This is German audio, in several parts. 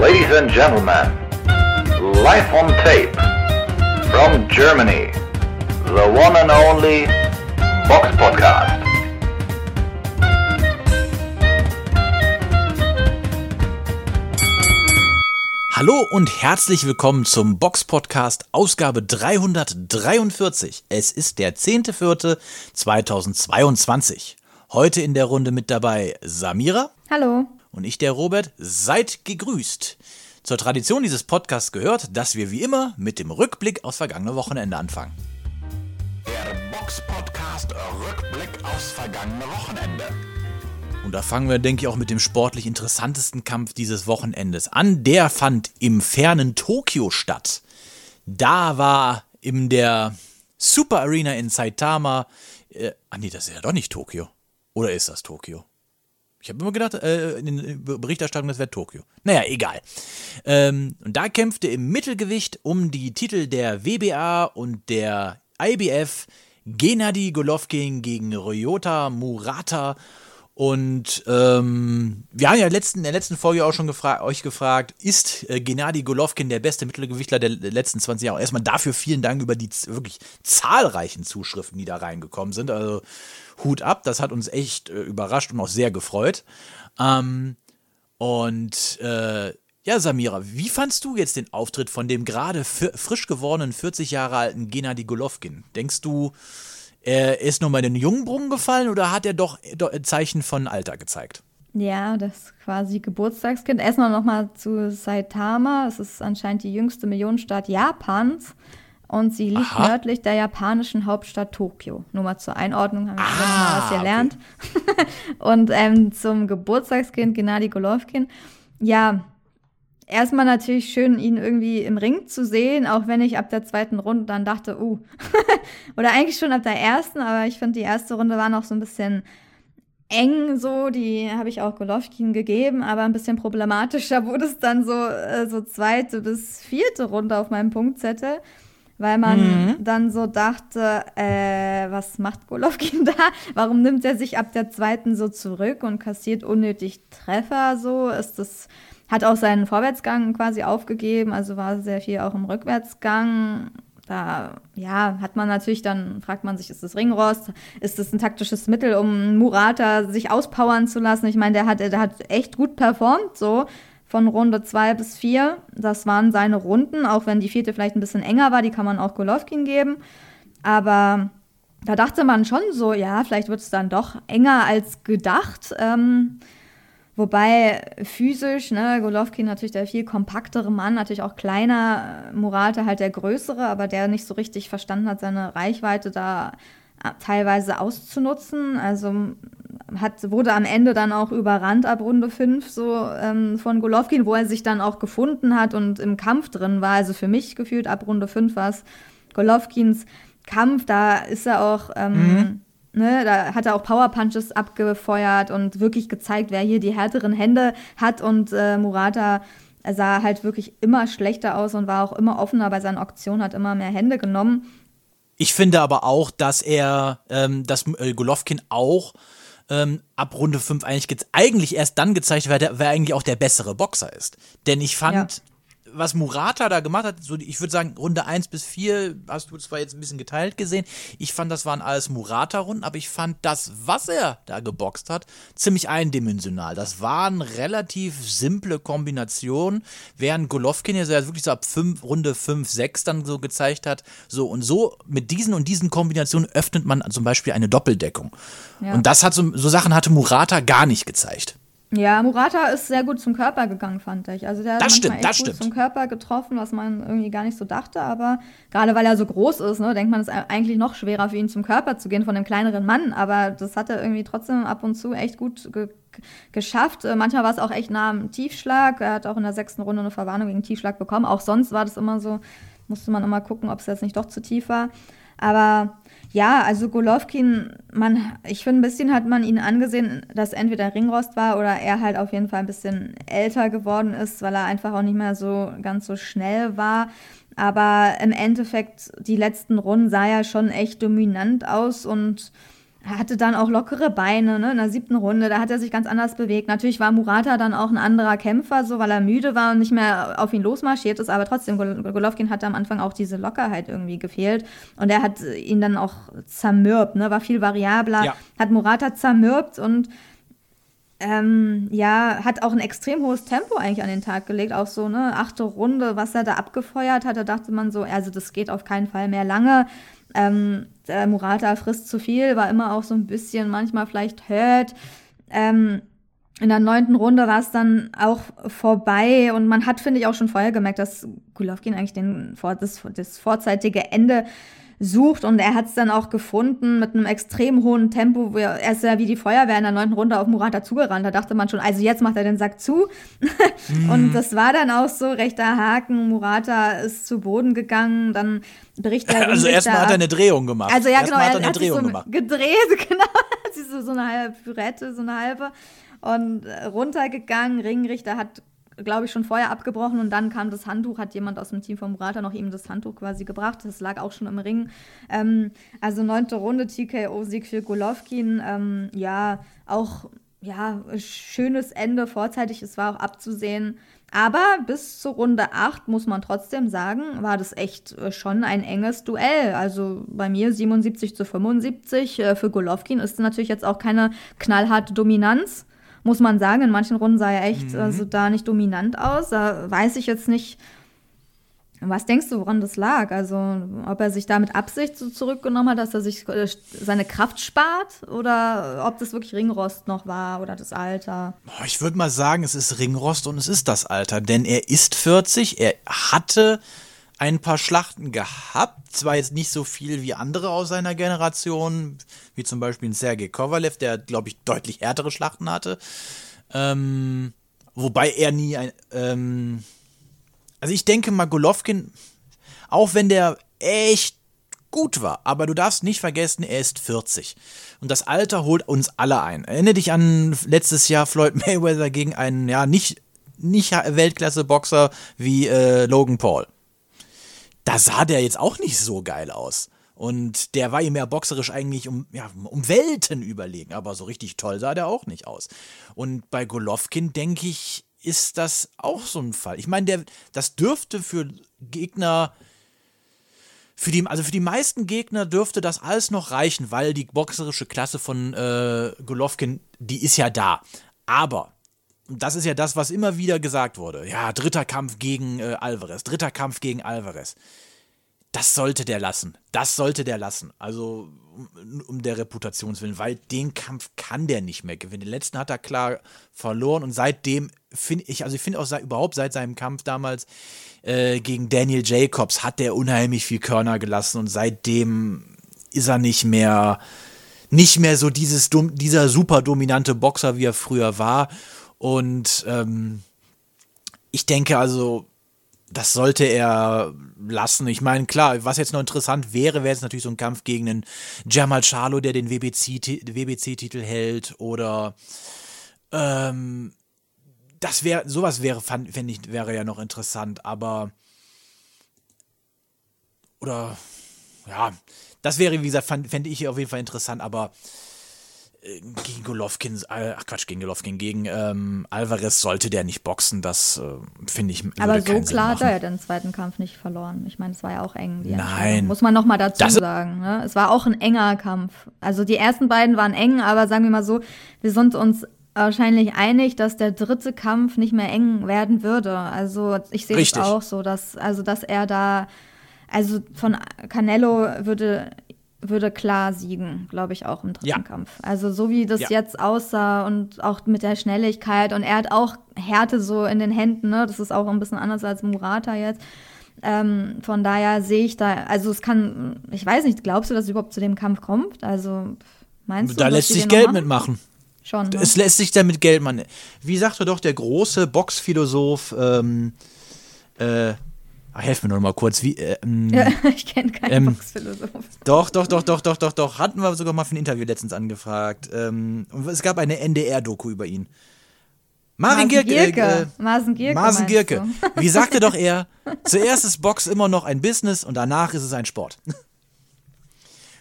Ladies and gentlemen, live on tape from Germany, the one and only Box Podcast. Hallo und herzlich willkommen zum Box Podcast Ausgabe 343. Es ist der 10.04.2022. Heute in der Runde mit dabei Samira. Hallo. Und ich, der Robert. Seid gegrüßt. Zur Tradition dieses Podcasts gehört, dass wir wie immer mit dem Rückblick aufs vergangene Wochenende anfangen. Der Box Podcast Rückblick aufs vergangene Wochenende. Und da fangen wir, denke ich, auch mit dem sportlich interessantesten Kampf dieses Wochenendes an. Der fand im fernen Tokio statt. Da war in der Super Arena in Saitama. Äh, ah, nee, das ist ja doch nicht Tokio. Oder ist das Tokio? Ich habe immer gedacht, äh, in den Berichterstattungen, das wäre Tokio. Naja, egal. Ähm, und da kämpfte im Mittelgewicht um die Titel der WBA und der IBF Gennady Golovkin gegen Ryota Murata. Und ähm, wir haben ja letzten, in der letzten Folge auch schon gefra euch gefragt, ist äh, Gennady Golovkin der beste Mittelgewichtler der letzten 20 Jahre? Erstmal dafür vielen Dank über die wirklich zahlreichen Zuschriften, die da reingekommen sind. Also Hut ab, das hat uns echt äh, überrascht und auch sehr gefreut. Ähm, und äh, ja, Samira, wie fandst du jetzt den Auftritt von dem gerade frisch gewordenen 40 Jahre alten Gennady Golovkin? Denkst du, er ist nur mal in den Jungbrunnen gefallen oder hat er doch Zeichen von Alter gezeigt? Ja, das quasi Geburtstagskind. Erstmal nochmal zu Saitama. Es ist anscheinend die jüngste Millionenstadt Japans und sie liegt Aha. nördlich der japanischen Hauptstadt Tokio. Nur mal zur Einordnung haben wir ah, mal was gelernt. Okay. und ähm, zum Geburtstagskind Gennady Golovkin. Ja, erstmal natürlich schön, ihn irgendwie im Ring zu sehen, auch wenn ich ab der zweiten Runde dann dachte, uh, oder eigentlich schon ab der ersten, aber ich finde, die erste Runde war noch so ein bisschen eng so, die habe ich auch Golovkin gegeben, aber ein bisschen problematischer wurde es dann so, äh, so zweite bis vierte Runde auf meinem Punktzettel, weil man mhm. dann so dachte, äh, was macht Golovkin da? Warum nimmt er sich ab der zweiten so zurück und kassiert unnötig Treffer so? Ist das hat auch seinen Vorwärtsgang quasi aufgegeben, also war sehr viel auch im Rückwärtsgang. Da, ja, hat man natürlich dann, fragt man sich, ist das Ringrost? Ist das ein taktisches Mittel, um Murata sich auspowern zu lassen? Ich meine, der hat, der hat echt gut performt, so von Runde zwei bis vier. Das waren seine Runden, auch wenn die vierte vielleicht ein bisschen enger war, die kann man auch Golovkin geben. Aber da dachte man schon so, ja, vielleicht wird es dann doch enger als gedacht. Ähm, Wobei physisch, ne, Golovkin natürlich der viel kompaktere Mann, natürlich auch kleiner, Murata halt der größere, aber der nicht so richtig verstanden hat, seine Reichweite da äh, teilweise auszunutzen. Also hat, wurde am Ende dann auch überrannt ab Runde 5 so ähm, von Golovkin, wo er sich dann auch gefunden hat und im Kampf drin war. Also für mich gefühlt ab Runde 5 war es Golovkins Kampf, da ist er auch ähm, mhm. Ne, da hat er auch Power Punches abgefeuert und wirklich gezeigt, wer hier die härteren Hände hat. Und äh, Murata sah halt wirklich immer schlechter aus und war auch immer offener bei seinen Auktionen, hat immer mehr Hände genommen. Ich finde aber auch, dass er, ähm, dass äh, Golovkin auch ähm, ab Runde 5 eigentlich, eigentlich erst dann gezeigt wer, wer eigentlich auch der bessere Boxer ist. Denn ich fand, ja was Murata da gemacht hat, so ich würde sagen, Runde 1 bis 4 hast du zwar jetzt ein bisschen geteilt gesehen. Ich fand, das waren alles Murata-Runden, aber ich fand das, was er da geboxt hat, ziemlich eindimensional. Das waren relativ simple Kombinationen, während Golovkin ja wirklich so ab 5, Runde 5, 6 dann so gezeigt hat. So und so mit diesen und diesen Kombinationen öffnet man zum Beispiel eine Doppeldeckung. Ja. Und das hat so, so Sachen hatte Murata gar nicht gezeigt. Ja, Murata ist sehr gut zum Körper gegangen, fand ich. Also der hat das stimmt, echt das gut stimmt. zum Körper getroffen, was man irgendwie gar nicht so dachte. Aber gerade weil er so groß ist, ne, denkt man, es ist eigentlich noch schwerer für ihn zum Körper zu gehen von einem kleineren Mann. Aber das hat er irgendwie trotzdem ab und zu echt gut ge geschafft. Äh, manchmal war es auch echt nah am Tiefschlag. Er hat auch in der sechsten Runde eine Verwarnung gegen Tiefschlag bekommen. Auch sonst war das immer so, musste man immer gucken, ob es jetzt nicht doch zu tief war. Aber ja, also Golovkin, man, ich finde, ein bisschen hat man ihn angesehen, dass entweder Ringrost war oder er halt auf jeden Fall ein bisschen älter geworden ist, weil er einfach auch nicht mehr so ganz so schnell war. Aber im Endeffekt, die letzten Runden sah er schon echt dominant aus und hatte dann auch lockere Beine, ne, in der siebten Runde, da hat er sich ganz anders bewegt. Natürlich war Murata dann auch ein anderer Kämpfer, so, weil er müde war und nicht mehr auf ihn losmarschiert ist, aber trotzdem, Golovkin hatte am Anfang auch diese Lockerheit irgendwie gefehlt und er hat ihn dann auch zermürbt, ne, war viel variabler, ja. hat Murata zermürbt und ähm, ja, hat auch ein extrem hohes Tempo eigentlich an den Tag gelegt, auch so, ne, achte Runde, was er da abgefeuert hat, da dachte man so, also das geht auf keinen Fall mehr lange. Ähm, der Murata frisst zu viel, war immer auch so ein bisschen manchmal vielleicht hurt. Ähm, in der neunten Runde war es dann auch vorbei und man hat, finde ich, auch schon vorher gemerkt, dass Golovkin eigentlich den, das, das vorzeitige Ende sucht und er hat es dann auch gefunden mit einem extrem hohen Tempo. Wo er, er ist ja wie die Feuerwehr in der neunten Runde auf Murata zugerannt. Da dachte man schon, also jetzt macht er den Sack zu. mhm. Und das war dann auch so, rechter Haken, Murata ist zu Boden gegangen, dann bricht er. Also erstmal hat er eine Drehung gemacht. Also ja, genau, er hat eine Drehung so gemacht. gedreht, genau. so, so eine halbe Pürette, so eine halbe. Und äh, runtergegangen, Ringrichter hat glaube ich, schon vorher abgebrochen und dann kam das Handtuch, hat jemand aus dem Team von Murata noch ihm das Handtuch quasi gebracht. Das lag auch schon im Ring. Ähm, also neunte Runde TKO-Sieg für Golovkin. Ähm, ja, auch ja, schönes Ende vorzeitig, es war auch abzusehen. Aber bis zur Runde 8 muss man trotzdem sagen, war das echt äh, schon ein enges Duell. Also bei mir 77 zu 75. Äh, für Golovkin ist natürlich jetzt auch keine knallharte Dominanz muss man sagen. In manchen Runden sah er echt mhm. also da nicht dominant aus. Da weiß ich jetzt nicht, was denkst du, woran das lag? Also, ob er sich da mit Absicht so zurückgenommen hat, dass er sich äh, seine Kraft spart oder ob das wirklich Ringrost noch war oder das Alter? Ich würde mal sagen, es ist Ringrost und es ist das Alter, denn er ist 40, er hatte ein paar Schlachten gehabt, zwar jetzt nicht so viel wie andere aus seiner Generation, wie zum Beispiel Sergei Kovalev, der, glaube ich, deutlich härtere Schlachten hatte. Ähm, wobei er nie ein. Ähm, also ich denke mal, Golovkin, auch wenn der echt gut war, aber du darfst nicht vergessen, er ist 40. Und das Alter holt uns alle ein. Erinnere dich an letztes Jahr Floyd Mayweather gegen einen, ja, nicht, nicht Weltklasse-Boxer wie äh, Logan Paul da sah der jetzt auch nicht so geil aus. Und der war ihm ja boxerisch eigentlich um, ja, um Welten überlegen, aber so richtig toll sah der auch nicht aus. Und bei Golovkin, denke ich, ist das auch so ein Fall. Ich meine, das dürfte für Gegner, für die, also für die meisten Gegner dürfte das alles noch reichen, weil die boxerische Klasse von äh, Golovkin, die ist ja da. Aber das ist ja das, was immer wieder gesagt wurde. Ja, dritter Kampf gegen äh, Alvarez, dritter Kampf gegen Alvarez. Das sollte der lassen. Das sollte der lassen. Also um, um der Reputationswillen, weil den Kampf kann der nicht mehr gewinnen. Den letzten hat er klar verloren und seitdem finde ich, also ich finde auch seit, überhaupt seit seinem Kampf damals äh, gegen Daniel Jacobs hat der unheimlich viel Körner gelassen und seitdem ist er nicht mehr nicht mehr so dieses dieser super dominante Boxer, wie er früher war. Und ähm, ich denke also, das sollte er lassen. Ich meine, klar, was jetzt noch interessant wäre, wäre jetzt natürlich so ein Kampf gegen einen Jamal Charlo, der den WBC-Titel WBC hält oder ähm, das wäre, sowas wäre, fände ich, wäre ja noch interessant, aber oder ja, das wäre, wie gesagt, fände ich auf jeden Fall interessant, aber gegen Golovkin, äh, ach Quatsch, gegen Golovkin, gegen ähm, Alvarez sollte der nicht boxen, das äh, finde ich. Aber so klar hat er ja den zweiten Kampf nicht verloren. Ich meine, es war ja auch eng. Nein. Muss man nochmal dazu das sagen. Ne? Es war auch ein enger Kampf. Also die ersten beiden waren eng, aber sagen wir mal so, wir sind uns wahrscheinlich einig, dass der dritte Kampf nicht mehr eng werden würde. Also ich sehe es auch so, dass, also dass er da, also von Canelo würde würde klar siegen, glaube ich, auch im dritten ja. Kampf. Also so wie das ja. jetzt aussah und auch mit der Schnelligkeit und er hat auch Härte so in den Händen, ne? Das ist auch ein bisschen anders als Murata jetzt. Ähm, von daher sehe ich da, also es kann, ich weiß nicht, glaubst du, dass es überhaupt zu dem Kampf kommt? Also meinst du? Da lässt sich Geld mitmachen. Schon. Ne? Es lässt sich damit Geld machen. Wie sagte doch der große Boxphilosoph, ähm, äh, Ach, helf mir noch mal kurz. Wie, äh, ähm, ja, ich kenne keinen ähm, Boxphilosoph. Doch, doch, doch, doch, doch, doch, doch. Hatten wir sogar mal für ein Interview letztens angefragt. Ähm, es gab eine NDR-Doku über ihn. Marin Gierke. Gierke. Äh, Marsen Gierke. Marsen Gierke. Wie sagte doch er, zuerst ist Box immer noch ein Business und danach ist es ein Sport.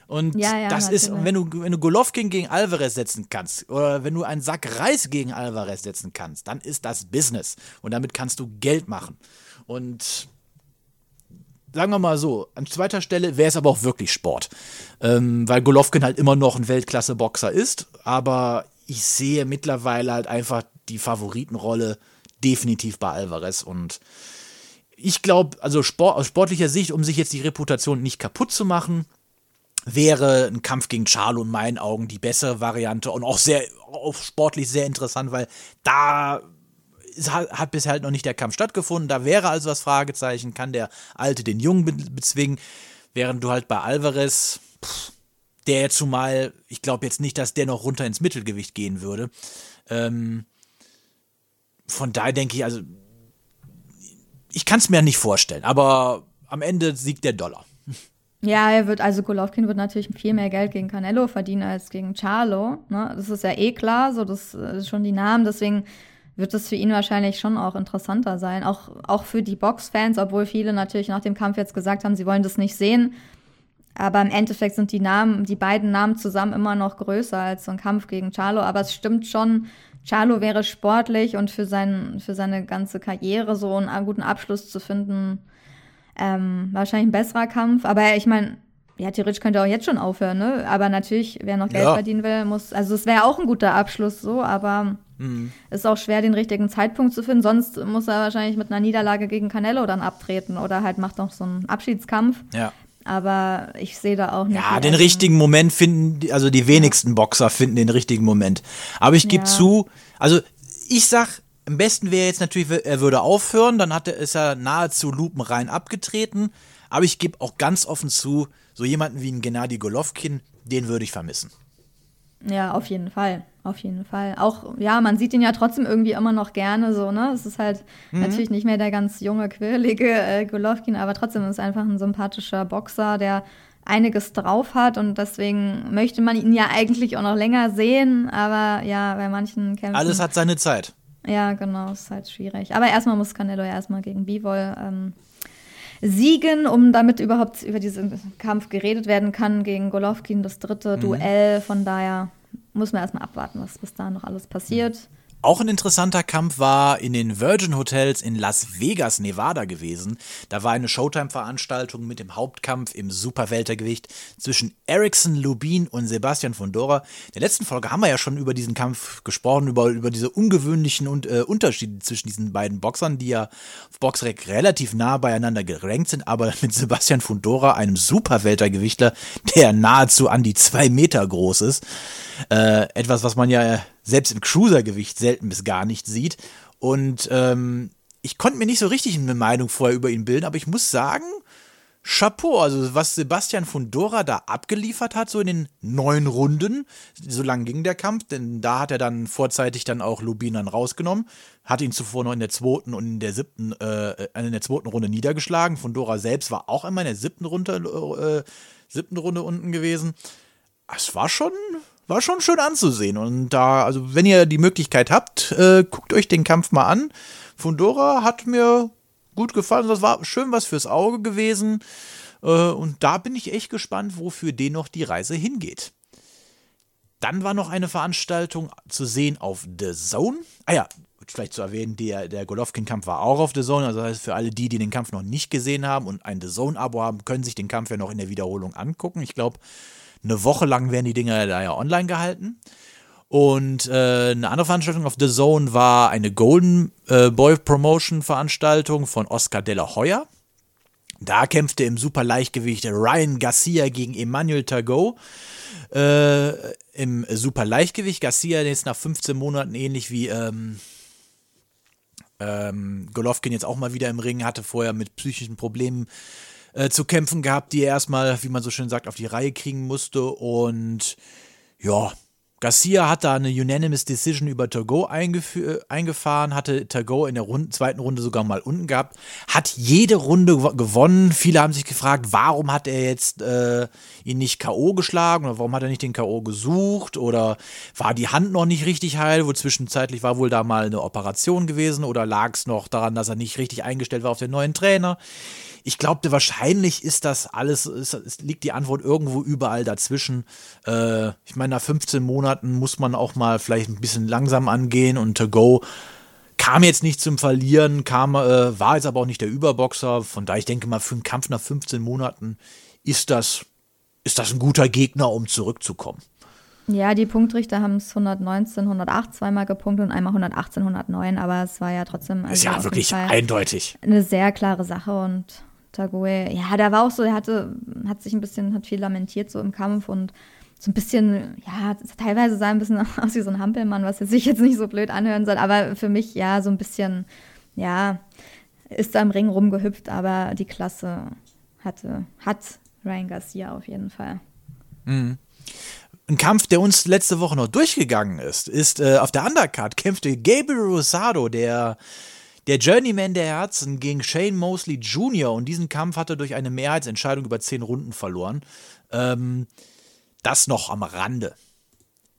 Und Ja, ja, das natürlich. ist, wenn du, wenn du Golovkin gegen Alvarez setzen kannst oder wenn du einen Sack Reis gegen Alvarez setzen kannst, dann ist das Business. Und damit kannst du Geld machen. Und sagen wir mal so, an zweiter Stelle wäre es aber auch wirklich Sport. Ähm, weil Golovkin halt immer noch ein Weltklasse-Boxer ist. Aber ich sehe mittlerweile halt einfach die Favoritenrolle definitiv bei Alvarez. Und ich glaube, also Sport, aus sportlicher Sicht, um sich jetzt die Reputation nicht kaputt zu machen, wäre ein Kampf gegen Charlo in meinen Augen die bessere Variante und auch sehr, auch sportlich sehr interessant, weil da hat, bisher halt noch nicht der Kampf stattgefunden. Da wäre also das Fragezeichen, kann der Alte den Jungen be bezwingen, während du halt bei Alvarez, pff, der zumal, ich glaube jetzt nicht, dass der noch runter ins Mittelgewicht gehen würde. Ähm, von daher denke ich, also ich kann es mir nicht vorstellen, aber am Ende siegt der Dollar. Ja, er wird, also Golovkin wird natürlich viel mehr Geld gegen Canelo verdienen als gegen Charlo. Ne? Das ist ja eh klar, so das äh, ist schon die Namen, deswegen wird es für ihn wahrscheinlich schon auch interessanter sein. Auch, auch für die Boxfans, obwohl viele natürlich nach dem Kampf jetzt gesagt haben, sie wollen das nicht sehen. Aber im Endeffekt sind die Namen, die beiden Namen zusammen immer noch größer als so ein Kampf gegen Charlo. Aber es stimmt schon, Charlo wäre sportlich und für, sein, für seine ganze Karriere so einen guten Abschluss zu finden, ähm, wahrscheinlich ein besserer Kampf. Aber ich meine, ja, theoretisch könnte er auch jetzt schon aufhören, ne? Aber natürlich, wer noch Geld Ja. verdienen will, muss, also es wäre auch ein guter Abschluss so, aber ist auch schwer, den richtigen Zeitpunkt zu finden. Sonst muss er wahrscheinlich mit einer Niederlage gegen Canelo dann abtreten oder halt macht noch so einen Abschiedskampf. Ja. Aber ich sehe da auch nicht. Ja, den er- richtigen Moment finden, also die wenigsten Boxer finden den richtigen Moment. Aber ich gebe Ja. zu, also ich sag, am besten wäre jetzt natürlich, er würde aufhören, dann hat er, ist er nahezu lupenrein abgetreten. Aber ich gebe auch ganz offen zu, so jemanden wie ein Gennady Golovkin, den würde ich vermissen. Ja, auf jeden Fall. Auf jeden Fall. Auch, ja, man sieht ihn ja trotzdem irgendwie immer noch gerne so, ne? Es ist halt Mhm. natürlich nicht mehr der ganz junge, quirlige äh, Golovkin, aber trotzdem ist es einfach ein sympathischer Boxer, der einiges drauf hat und deswegen möchte man ihn ja eigentlich auch noch länger sehen, aber ja, bei manchen Kämpfen. Alles hat seine Zeit. Ja, genau, ist halt schwierig. Aber erstmal muss Canelo ja erstmal gegen Bivol ähm, siegen, um damit überhaupt über diesen Kampf geredet werden kann gegen Golovkin, das dritte Duell. Von daher muss man erstmal abwarten, was bis da noch alles passiert. Auch ein interessanter Kampf war in den Virgin Hotels in Las Vegas, Nevada gewesen. Da war eine Showtime-Veranstaltung mit dem Hauptkampf im Superweltergewicht zwischen Erickson Lubin und Sebastian Fondora. In der letzten Folge haben wir ja schon über diesen Kampf gesprochen, über, über diese ungewöhnlichen und, äh, Unterschiede zwischen diesen beiden Boxern, die ja auf Boxrec relativ nah beieinander gerankt sind, aber mit Sebastian Fondora, einem Superweltergewichtler, der nahezu an die zwei Meter groß ist. Äh, etwas, was man ja selbst im Cruisergewicht selten bis gar nicht sieht. Und ähm, ich konnte mir nicht so richtig eine Meinung vorher über ihn bilden, aber ich muss sagen, Chapeau, also was Sebastian Fundora da abgeliefert hat, so in den neun Runden, so lang ging der Kampf, denn da hat er dann vorzeitig dann auch Lubin dann rausgenommen, hat ihn zuvor noch in der zweiten und in der siebten, äh, in der zweiten Runde niedergeschlagen. Fundora selbst war auch einmal in der siebten Runde, äh, siebten Runde unten gewesen. Es war schon, war schon schön anzusehen. Und da, also wenn ihr die Möglichkeit habt, äh, guckt euch den Kampf mal an. Fundora hat mir gut gefallen. Das war schön was fürs Auge gewesen. Äh, und da bin ich echt gespannt, wofür den noch die Reise hingeht. Dann war noch eine Veranstaltung zu sehen auf The Zone. Ah ja, vielleicht zu erwähnen, der, der Golovkin-Kampf war auch auf The Zone. Also das heißt, für alle die, die den Kampf noch nicht gesehen haben und ein The Zone-Abo haben, können sich den Kampf ja noch in der Wiederholung angucken. Ich glaube, eine Woche lang werden die Dinger da ja online gehalten. Und äh, eine andere Veranstaltung auf The Zone war eine Golden äh, Boy Promotion Veranstaltung von Oscar de la Hoya. Da kämpfte im Superleichtgewicht Ryan Garcia gegen Emmanuel Tagot. Äh, Im Superleichtgewicht. Garcia jetzt nach 15 Monaten ähnlich wie ähm, ähm, Golovkin jetzt auch mal wieder im Ring hatte, vorher mit psychischen Problemen äh, zu kämpfen gehabt, die er erstmal, wie man so schön sagt, auf die Reihe kriegen musste. Und ja, Garcia hat da eine Unanimous Decision über Togo eingefahren, hatte Togo in der Runde, zweiten Runde sogar mal unten gehabt, hat jede Runde gewonnen. Viele haben sich gefragt, warum hat er jetzt äh, ihn nicht K.O. geschlagen oder warum hat er nicht den K.O. gesucht oder war die Hand noch nicht richtig heil, wo zwischenzeitlich war wohl da mal eine Operation gewesen oder lag es noch daran, dass er nicht richtig eingestellt war auf den neuen Trainer. Ich glaubte, wahrscheinlich ist das alles, ist, ist, liegt die Antwort irgendwo überall dazwischen. Äh, ich meine, nach 15 Monaten muss man auch mal vielleicht ein bisschen langsam angehen und To Go kam jetzt nicht zum Verlieren, kam, äh, war jetzt aber auch nicht der Überboxer. Von daher, ich denke mal, für einen Kampf nach 15 Monaten ist das, ist das ein guter Gegner, um zurückzukommen. Ja, die Punktrichter haben es 119, 108 zweimal gepunktet und einmal 118, 109, aber es war ja trotzdem. Also ist ja wirklich eindeutig. Eine sehr klare Sache und Tagoe, ja, da war auch so, er hatte, hat sich ein bisschen, hat viel lamentiert so im Kampf und so ein bisschen, ja, teilweise sah ein bisschen aus wie so ein Hampelmann, was sich jetzt nicht so blöd anhören soll, aber für mich, ja, so ein bisschen, ja, ist da im Ring rumgehüpft, aber die Klasse hatte, hat Ryan Garcia auf jeden Fall. Mhm. Ein Kampf, der uns letzte Woche noch durchgegangen ist, ist äh, auf der Undercard kämpfte Gabriel Rosado, der der Journeyman der Herzen gegen Shane Mosley Jr. und diesen Kampf hat er durch eine Mehrheitsentscheidung über zehn Runden verloren. Ähm, das noch am Rande.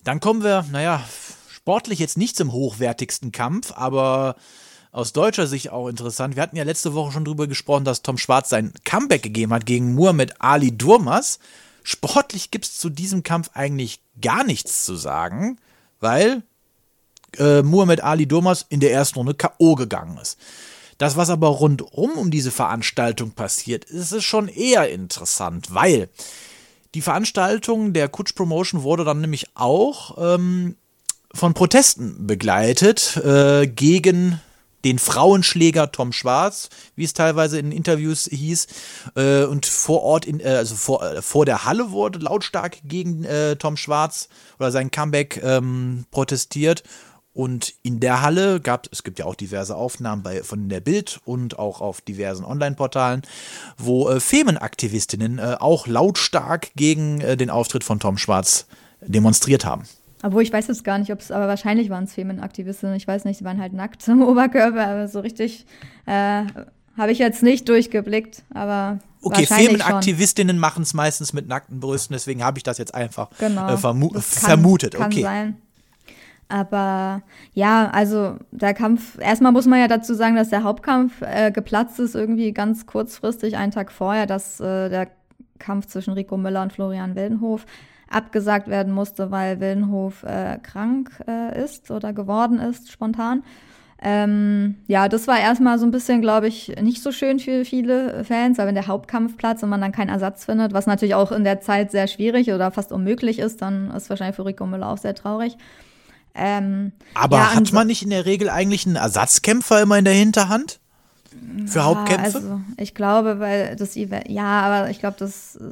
Dann kommen wir, naja, sportlich jetzt nicht zum hochwertigsten Kampf, aber aus deutscher Sicht auch interessant. Wir hatten ja letzte Woche schon drüber gesprochen, dass Tom Schwarz sein Comeback gegeben hat gegen Muhammad Ali Durmas. Sportlich gibt es zu diesem Kampf eigentlich gar nichts zu sagen, weil äh, Muhammad Ali Domas in der ersten Runde K.O. gegangen ist. Das, was aber rundum um diese Veranstaltung passiert, ist es schon eher interessant, weil die Veranstaltung der Kutsch Promotion wurde dann nämlich auch ähm, von Protesten begleitet äh, gegen den Frauenschläger Tom Schwarz, wie es teilweise in Interviews hieß. Äh, und vor Ort, in, äh, also vor, äh, vor der Halle wurde lautstark gegen äh, Tom Schwarz oder sein Comeback ähm, protestiert. Und in der Halle gab es gibt ja auch diverse Aufnahmen bei, von der Bild und auch auf diversen Online-Portalen, wo äh, Femenaktivistinnen äh, auch lautstark gegen äh, den Auftritt von Tom Schwarz demonstriert haben. Obwohl ich weiß jetzt gar nicht, ob es, aber wahrscheinlich waren es Femenaktivistinnen. Ich weiß nicht, sie waren halt nackt im Oberkörper, aber so richtig äh, habe ich jetzt nicht durchgeblickt. Aber okay, Femenaktivistinnen machen es meistens mit nackten Brüsten, deswegen habe ich das jetzt einfach genau, äh, vermu kann, vermutet. Kann okay. sein. Aber ja, also der Kampf, erstmal muss man ja dazu sagen, dass der Hauptkampf äh, geplatzt ist, irgendwie ganz kurzfristig, einen Tag vorher, dass äh, der Kampf zwischen Rico Müller und Florian Wildenhof abgesagt werden musste, weil Wildenhof äh, krank äh, ist oder geworden ist, spontan. Ähm, ja, das war erstmal so ein bisschen, glaube ich, nicht so schön für viele Fans, weil wenn der Hauptkampf platzt und man dann keinen Ersatz findet, was natürlich auch in der Zeit sehr schwierig oder fast unmöglich ist, dann ist wahrscheinlich für Rico Müller auch sehr traurig. Ähm, Aber ja, hat man nicht in der Regel eigentlich einen Ersatzkämpfer immer in der Hinterhand? Für ja, Hauptkämpfe? Also ich glaube, weil das Event, ja, aber ich glaube, dass äh,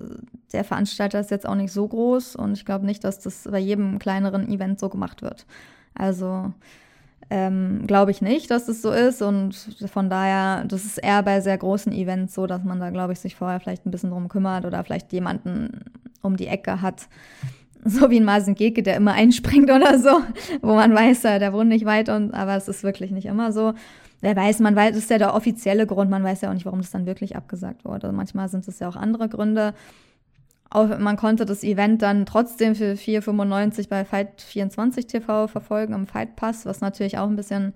der Veranstalter ist jetzt auch nicht so groß und ich glaube nicht, dass das bei jedem kleineren Event so gemacht wird. Also ähm, glaube ich nicht, dass das so ist und von daher, das ist eher bei sehr großen Events so, dass man da, glaube ich, sich vorher vielleicht ein bisschen drum kümmert oder vielleicht jemanden um die Ecke hat, so wie ein Marcin Geke, der immer einspringt oder so, wo man weiß, der wohnt nicht weit, und, aber es ist wirklich nicht immer so. Wer weiß, man weiß, das ist ja der offizielle Grund, man weiß ja auch nicht, warum das dann wirklich abgesagt wurde. Manchmal sind es ja auch andere Gründe. Auch, man konnte das Event dann trotzdem für 4,95 bei Fight24 TV verfolgen im Fight Pass, was natürlich auch ein bisschen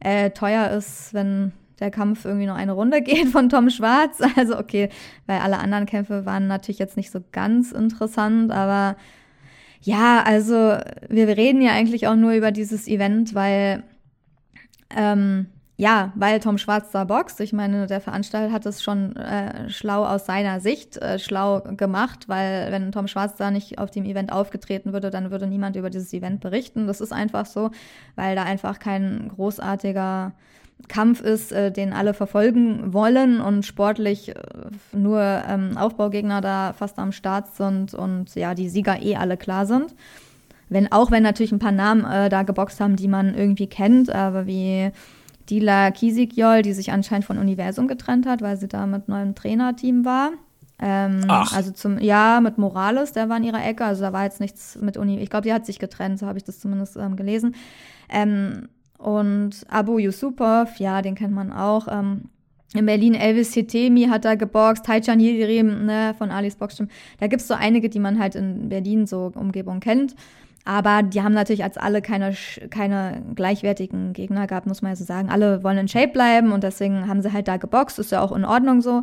äh, teuer ist, wenn der Kampf irgendwie nur eine Runde geht von Tom Schwarz. Also okay, weil alle anderen Kämpfe waren natürlich jetzt nicht so ganz interessant, aber ja, also wir reden ja eigentlich auch nur über dieses Event, weil ähm, ja, weil Tom Schwarz da boxt. Ich meine, der Veranstalter hat es schon äh, schlau aus seiner Sicht äh, schlau gemacht, weil wenn Tom Schwarz da nicht auf dem Event aufgetreten würde, dann würde niemand über dieses Event berichten. Das ist einfach so, weil da einfach kein großartiger Kampf ist, äh, den alle verfolgen wollen und sportlich äh, nur ähm, Aufbaugegner da fast am Start sind und ja, die Sieger eh alle klar sind. Wenn, auch wenn natürlich ein paar Namen äh, da geboxt haben, die man irgendwie kennt, aber wie Dila Kisigjol, die sich anscheinend von Universum getrennt hat, weil sie da mit neuem Trainerteam war. Ähm, Ach. Also zum, ja, mit Morales, der war in ihrer Ecke, also da war jetzt nichts mit Uni. Ich glaube, die hat sich getrennt, so habe ich das zumindest ähm, gelesen. Ähm, und Abu Yusupov, ja, den kennt man auch. Ähm, in Berlin Elvis Hitemi hat da geboxt, Taichan Yildirim ne, von Alice Boxstim. Da gibt's so einige, die man halt in Berlin so Umgebung kennt. Aber die haben natürlich als alle keine, keine gleichwertigen Gegner gehabt, muss man ja so sagen. Alle wollen in Shape bleiben und deswegen haben sie halt da geboxt, ist ja auch in Ordnung so.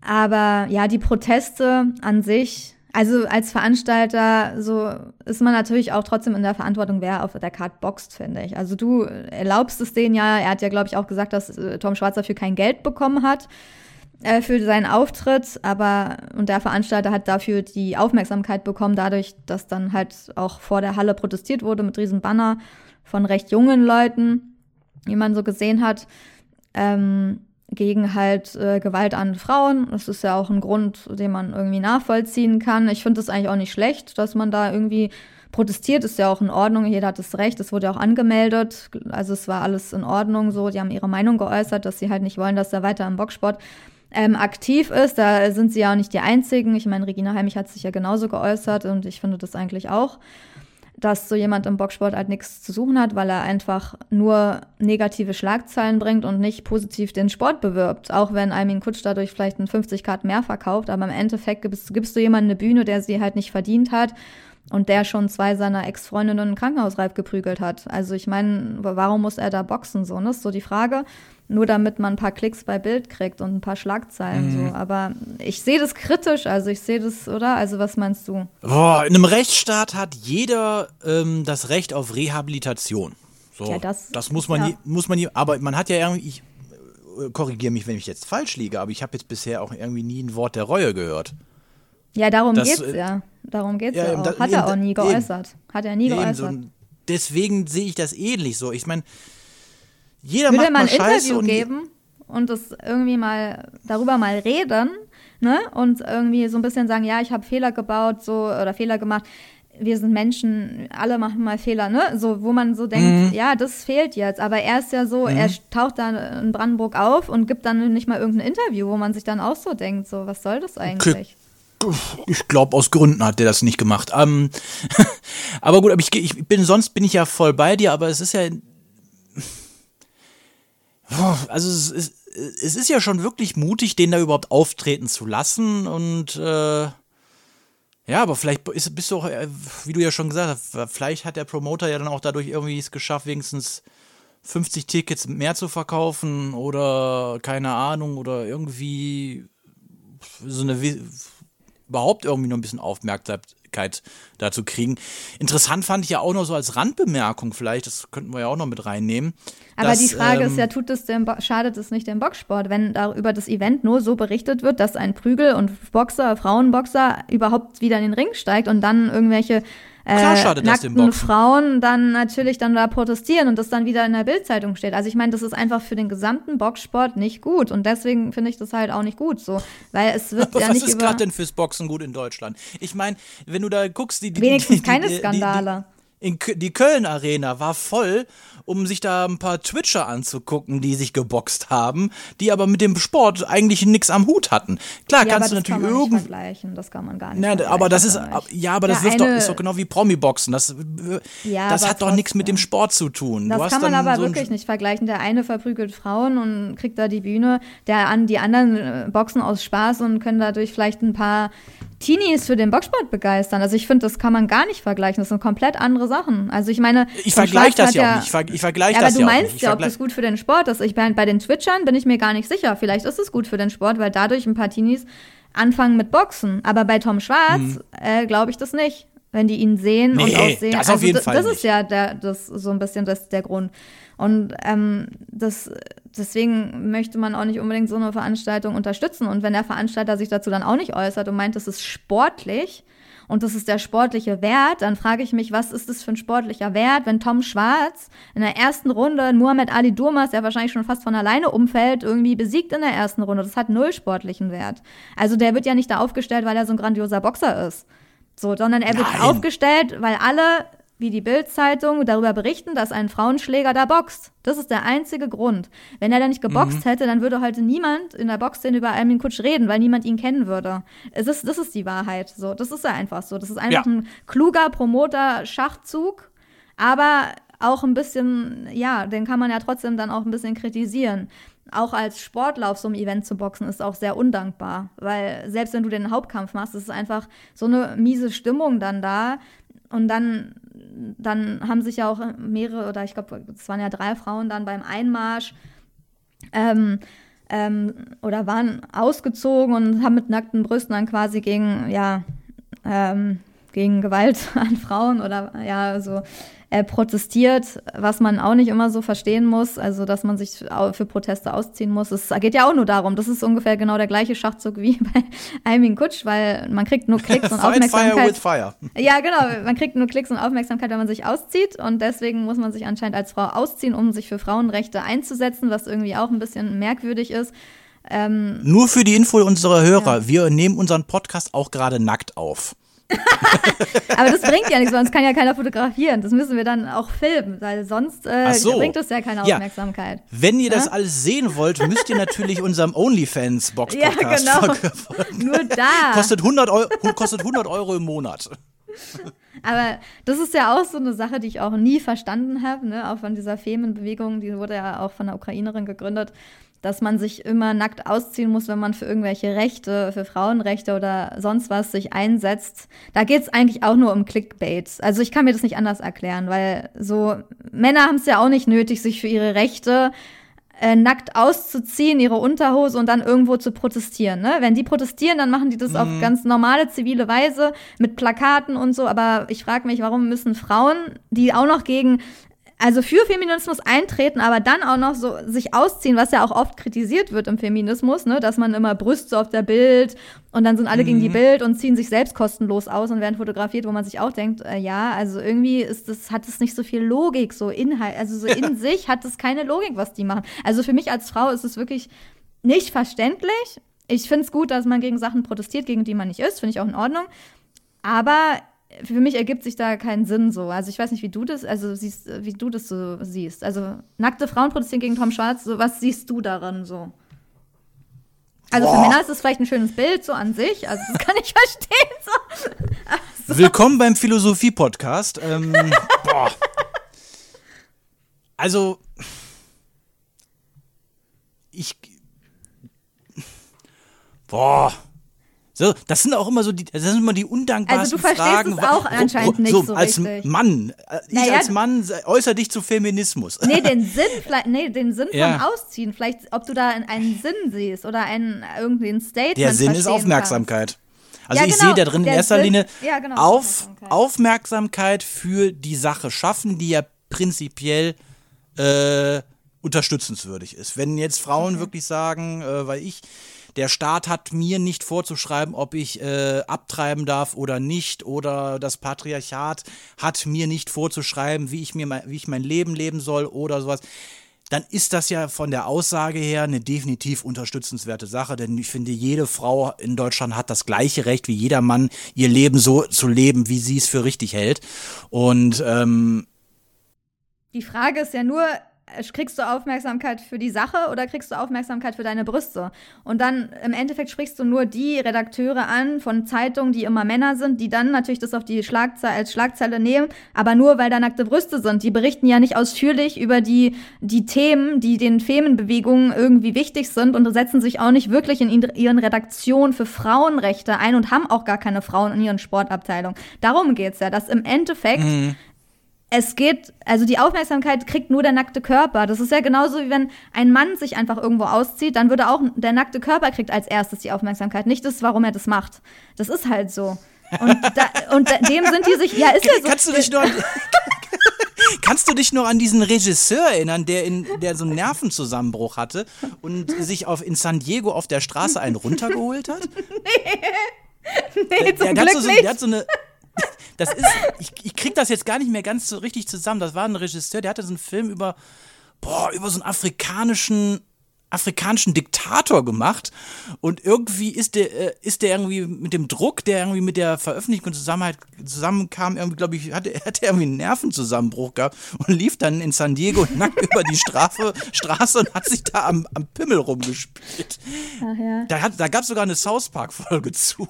Aber ja, die Proteste an sich, also als Veranstalter, so ist man natürlich auch trotzdem in der Verantwortung, wer auf der Karte boxt, finde ich. Also du erlaubst es denen ja, er hat ja, glaube ich, auch gesagt, dass äh, Tom Schwarz dafür kein Geld bekommen hat äh, für seinen Auftritt, aber und der Veranstalter hat dafür die Aufmerksamkeit bekommen, dadurch, dass dann halt auch vor der Halle protestiert wurde mit riesen Banner von recht jungen Leuten, wie man so gesehen hat. Ähm, gegen halt äh, Gewalt an Frauen. Das ist ja auch ein Grund, den man irgendwie nachvollziehen kann. Ich finde es eigentlich auch nicht schlecht, dass man da irgendwie protestiert, ist ja auch in Ordnung. Jeder hat das Recht, es wurde ja auch angemeldet. Also es war alles in Ordnung so. Die haben ihre Meinung geäußert, dass sie halt nicht wollen, dass er weiter im Boxsport ähm, aktiv ist. Da sind sie ja auch nicht die Einzigen. Ich meine, Regina Heimich hat sich ja genauso geäußert und ich finde das eigentlich auch dass so jemand im Boxsport halt nichts zu suchen hat, weil er einfach nur negative Schlagzeilen bringt und nicht positiv den Sport bewirbt. Auch wenn Almin Kutsch dadurch vielleicht ein 50 Grad mehr verkauft, aber im Endeffekt gibst, gibst du jemandem eine Bühne, der sie halt nicht verdient hat und der schon zwei seiner Ex-Freundinnen krankenhausreif geprügelt hat. Also ich meine, warum muss er da boxen so? Das ist so die Frage. Nur damit man ein paar Klicks bei Bild kriegt und ein paar Schlagzeilen so. Aber ich sehe das kritisch, also ich sehe das, oder? Also was meinst du? Boah, in einem Rechtsstaat hat jeder ähm, das Recht auf Rehabilitation. So, Ja, das- muss man, ja. muss man, aber man hat ja irgendwie, ich äh, korrigiere mich, wenn ich jetzt falsch liege, aber ich habe jetzt bisher auch irgendwie nie ein Wort der Reue gehört. Ja, darum Das, geht's äh, ja. Darum geht's ja, ja, eben, auch. da- Hat er eben, auch nie eben. geäußert. Hat er nie Eben so, geäußert. ein- deswegen sehe ich das ähnlich so. Ich meine, jeder Würde macht mal mal ein Scheiße Interview geben und das irgendwie mal darüber mal reden, ne? Und irgendwie so ein bisschen sagen, ja, ich habe Fehler gebaut, so oder Fehler gemacht. Wir sind Menschen, alle machen mal Fehler, ne? So, wo man so Mhm. denkt, ja, das fehlt jetzt. Aber er ist ja so, er taucht da in Brandenburg auf und gibt dann nicht mal irgendein Interview, wo man sich dann auch so denkt, so, was soll das eigentlich? Ich glaube, aus Gründen hat der das nicht gemacht. Ähm, aber gut, aber ich, ich bin sonst bin ich ja voll bei dir, aber es ist ja. Also es ist, es ist ja schon wirklich mutig, den da überhaupt auftreten zu lassen. Und äh, ja, aber vielleicht ist, bist du auch, äh, wie du ja schon gesagt hast, vielleicht hat der Promoter ja dann auch dadurch irgendwie es geschafft, wenigstens 50 Tickets mehr zu verkaufen oder keine Ahnung oder irgendwie so eine überhaupt irgendwie noch ein bisschen Aufmerksamkeit dazu kriegen. Interessant fand ich ja auch noch so als Randbemerkung vielleicht, das könnten wir ja auch noch mit reinnehmen. Aber dass, die Frage ähm, ist ja, tut es dem schadet es nicht dem Boxsport, wenn da über das Event nur so berichtet wird, dass ein Prügel- und Boxer, Frauenboxer überhaupt wieder in den Ring steigt und dann irgendwelche Klar äh, schadet das dem nackten Boxen. Frauen dann natürlich dann da protestieren und das dann wieder in der Bildzeitung steht. Also ich meine, das ist einfach für den gesamten Boxsport nicht gut und deswegen finde ich das halt auch nicht gut so, weil es wird Aber ja was nicht ist gerade denn fürs Boxen gut in Deutschland? Ich meine, wenn du da guckst, die, die wenigstens die, die, keine Skandale. Die, in Kö- die Köln Arena war voll, um sich da ein paar Twitcher anzugucken, die sich geboxt haben, die aber mit dem Sport eigentlich nichts am Hut hatten. Klar, ja, kannst du das kann natürlich irgendwie vergleichen, das kann man gar nicht Na, aber das ist, ja, aber das Der wirft doch, eine- ist doch genau wie Promi-Boxen. Das, Ja, das hat doch nichts mit dem. Sport zu tun. Das kann man aber so wirklich nicht vergleichen. Der eine verprügelt Frauen und kriegt da die Bühne, der an die anderen äh, boxen aus Spaß und können dadurch vielleicht ein paar Teenies für den Boxsport begeistern. Also ich finde, das kann man gar nicht vergleichen. Das sind komplett andere Sachen. Also ich meine, Ich vergleiche das ja auch nicht. Ich, ver ich vergleiche ja, das aber du ja meinst nicht. Ja, ob das gut für den Sport ist. Ich bin bei den Twitchern bin ich mir gar nicht sicher. Vielleicht ist es gut für den Sport, weil dadurch ein paar Teenies anfangen mit Boxen. Aber bei Tom Schwarz äh, glaube ich das nicht. Wenn die ihn sehen und Mhm. Nee, aussehen. das auf jeden Fall Das ist nicht. ja der, das so ein bisschen das, der Grund. Und ähm, das, deswegen möchte man auch nicht unbedingt so eine Veranstaltung unterstützen. Und wenn der Veranstalter sich dazu dann auch nicht äußert und meint, das ist sportlich und das ist der sportliche Wert, dann frage ich mich, was ist das für ein sportlicher Wert, wenn Tom Schwarz in der ersten Runde Muhammad Ali Durmas, der wahrscheinlich schon fast von alleine umfällt, irgendwie besiegt in der ersten Runde. Das hat null sportlichen Wert. Also der wird ja nicht da aufgestellt, weil er so ein grandioser Boxer ist. So, sondern er wird Nein. aufgestellt, weil alle wie die Bild-Zeitung darüber berichten, dass ein Frauenschläger da boxt. Das ist der einzige Grund. Wenn er da nicht geboxt Mhm. hätte, dann würde heute niemand in der Boxszene über Almin Kutsch reden, weil niemand ihn kennen würde. Es ist, das ist die Wahrheit. So, das ist ja einfach so. Das ist einfach Ja. ein kluger Promoter-Schachzug, aber auch ein bisschen, ja, den kann man ja trotzdem dann auch ein bisschen kritisieren. Auch als Sportler auf so einem Event zu boxen ist auch sehr undankbar, weil selbst wenn du den Hauptkampf machst, ist es einfach so eine miese Stimmung dann da und dann dann haben sich ja auch mehrere oder ich glaube, es waren ja drei Frauen dann beim Einmarsch ähm, ähm, oder waren ausgezogen und haben mit nackten Brüsten dann quasi gegen, ja, ähm, gegen Gewalt an Frauen oder ja, so äh, protestiert, was man auch nicht immer so verstehen muss, also dass man sich für Proteste ausziehen muss. Es geht ja auch nur darum, das ist ungefähr genau der gleiche Schachzug wie bei Aymin Kutsch, weil man kriegt nur Klicks und Fight Fire Aufmerksamkeit. with Fire. Ja, genau. Man kriegt nur Klicks und Aufmerksamkeit, wenn man sich auszieht. Und deswegen muss man sich anscheinend als Frau ausziehen, um sich für Frauenrechte einzusetzen, was irgendwie auch ein bisschen merkwürdig ist. Ähm, Nur für die Info unserer Hörer, wir nehmen unseren Podcast auch gerade nackt auf. Aber das bringt ja nichts, sonst kann ja keiner fotografieren. Das müssen wir dann auch filmen, weil sonst äh, so. bringt es ja keine Ja. Aufmerksamkeit. Wenn ihr das Ja? alles sehen wollt, müsst ihr natürlich unserem OnlyFans Box Ja, genau. folgen. Nur da. Kostet 100, Euro, kostet 100 Euro im Monat. Aber das ist ja auch so eine Sache, die ich auch nie verstanden habe, ne? auch von dieser Femenbewegung, die wurde ja auch von einer Ukrainerin gegründet, dass man sich immer nackt ausziehen muss, wenn man für irgendwelche Rechte, für Frauenrechte oder sonst was sich einsetzt. Da geht es eigentlich auch nur um Clickbait. Also ich kann mir das nicht anders erklären, weil so Männer haben es ja auch nicht nötig, sich für ihre Rechte äh, nackt auszuziehen, ihre Unterhose und dann irgendwo zu protestieren. Ne? Wenn die protestieren, dann machen die das auf ganz normale zivile Weise mit Plakaten und so. Aber ich frage mich, warum müssen Frauen, die auch noch gegen also für Feminismus eintreten, aber dann auch noch so sich ausziehen, was ja auch oft kritisiert wird im Feminismus, ne, dass man immer Brüste auf der Bild und dann sind alle gegen die Bild und ziehen sich selbst kostenlos aus und werden fotografiert, wo man sich auch denkt, äh, ja, also irgendwie ist das, hat es nicht so viel Logik, so Inhalt, also so in sich hat es keine Logik, was die machen. Also für mich als Frau ist es wirklich nicht verständlich. Ich finde es gut, dass man gegen Sachen protestiert, gegen die man nicht ist, finde ich auch in Ordnung. Aber für mich ergibt sich da keinen Sinn so. Also ich weiß nicht, wie du das, also siehst, wie du das so siehst. Also nackte Frauen protestieren gegen Tom Schwarz, so was siehst du daran so? Also für Boah. Männer ist es vielleicht ein schönes Bild so an sich, also das kann ich verstehen so. Willkommen beim Philosophie-Podcast. Ähm, boah. Also, ich. Boah. So, das sind auch immer so die, das sind immer die undankbarsten Also du verstehst Fragen. es auch anscheinend nicht so als richtig. Mann, äh, ich Naja, als Mann äh, äußere dich zu Feminismus. Nee, den Sinn, nee, den Sinn Ja. von Ausziehen, vielleicht, ob du da einen Sinn siehst oder einen, irgendwie ein Statement Der Sinn ist Aufmerksamkeit. Also Ja, ich genau, sehe da drin in erster Sinn- Linie ja, genau, auf, Aufmerksamkeit. Aufmerksamkeit für die Sache schaffen, die ja prinzipiell äh, unterstützenswürdig ist. Wenn jetzt Frauen wirklich sagen, äh, weil ich, der Staat hat mir nicht vorzuschreiben, ob ich äh, abtreiben darf oder nicht, oder das Patriarchat hat mir nicht vorzuschreiben, wie ich mir mein, wie ich mein Leben leben soll oder sowas dann ist das ja von der Aussage her eine definitiv unterstützenswerte Sache, denn ich finde, jede Frau in Deutschland hat das gleiche Recht wie jeder Mann, ihr Leben so zu leben, wie sie es für richtig hält. Und ähm, Die Frage ist ja nur, kriegst du Aufmerksamkeit für die Sache oder kriegst du Aufmerksamkeit für deine Brüste? Und dann im Endeffekt sprichst du nur die Redakteure an von Zeitungen, die immer Männer sind, die dann natürlich das auf die Schlagzeile als Schlagzeile nehmen, aber nur weil da nackte Brüste sind. Die berichten ja nicht ausführlich über die, die Themen, die den Femenbewegungen irgendwie wichtig sind und setzen sich auch nicht wirklich in ihren Redaktionen für Frauenrechte ein und haben auch gar keine Frauen in ihren Sportabteilungen. Darum geht's ja, dass im Endeffekt es geht, also die Aufmerksamkeit kriegt nur der nackte Körper. Das ist ja genauso wie wenn ein Mann sich einfach irgendwo auszieht, dann würde auch der nackte Körper kriegt als erstes die Aufmerksamkeit. Nicht das, warum er das macht. Das ist halt so. Und, da, und dem sind die sich, ja, ist ja so. kannst du dich nur an, kannst du dich nur an diesen Regisseur erinnern, der in der so einen Nervenzusammenbruch hatte und sich auf in San Diego auf der Straße einen runtergeholt hat? nee, zum der, der, hat Glück so, so, nicht. der hat so eine. Das ist, ich, ich krieg das jetzt gar nicht mehr ganz so richtig zusammen. Das war ein Regisseur, der hatte so einen Film über, boah, über so einen afrikanischen afrikanischen Diktator gemacht und irgendwie ist der, äh, ist der irgendwie mit dem Druck, der irgendwie mit der Veröffentlichung zusammen zusammenkam, irgendwie, glaube ich, hatte, hatte irgendwie einen Nervenzusammenbruch gehabt und lief dann in San Diego nackt über die Strafe, Straße und hat sich da am, am Pimmel rumgespielt. Ach ja. Da, da gab es sogar eine South Park-Folge zu.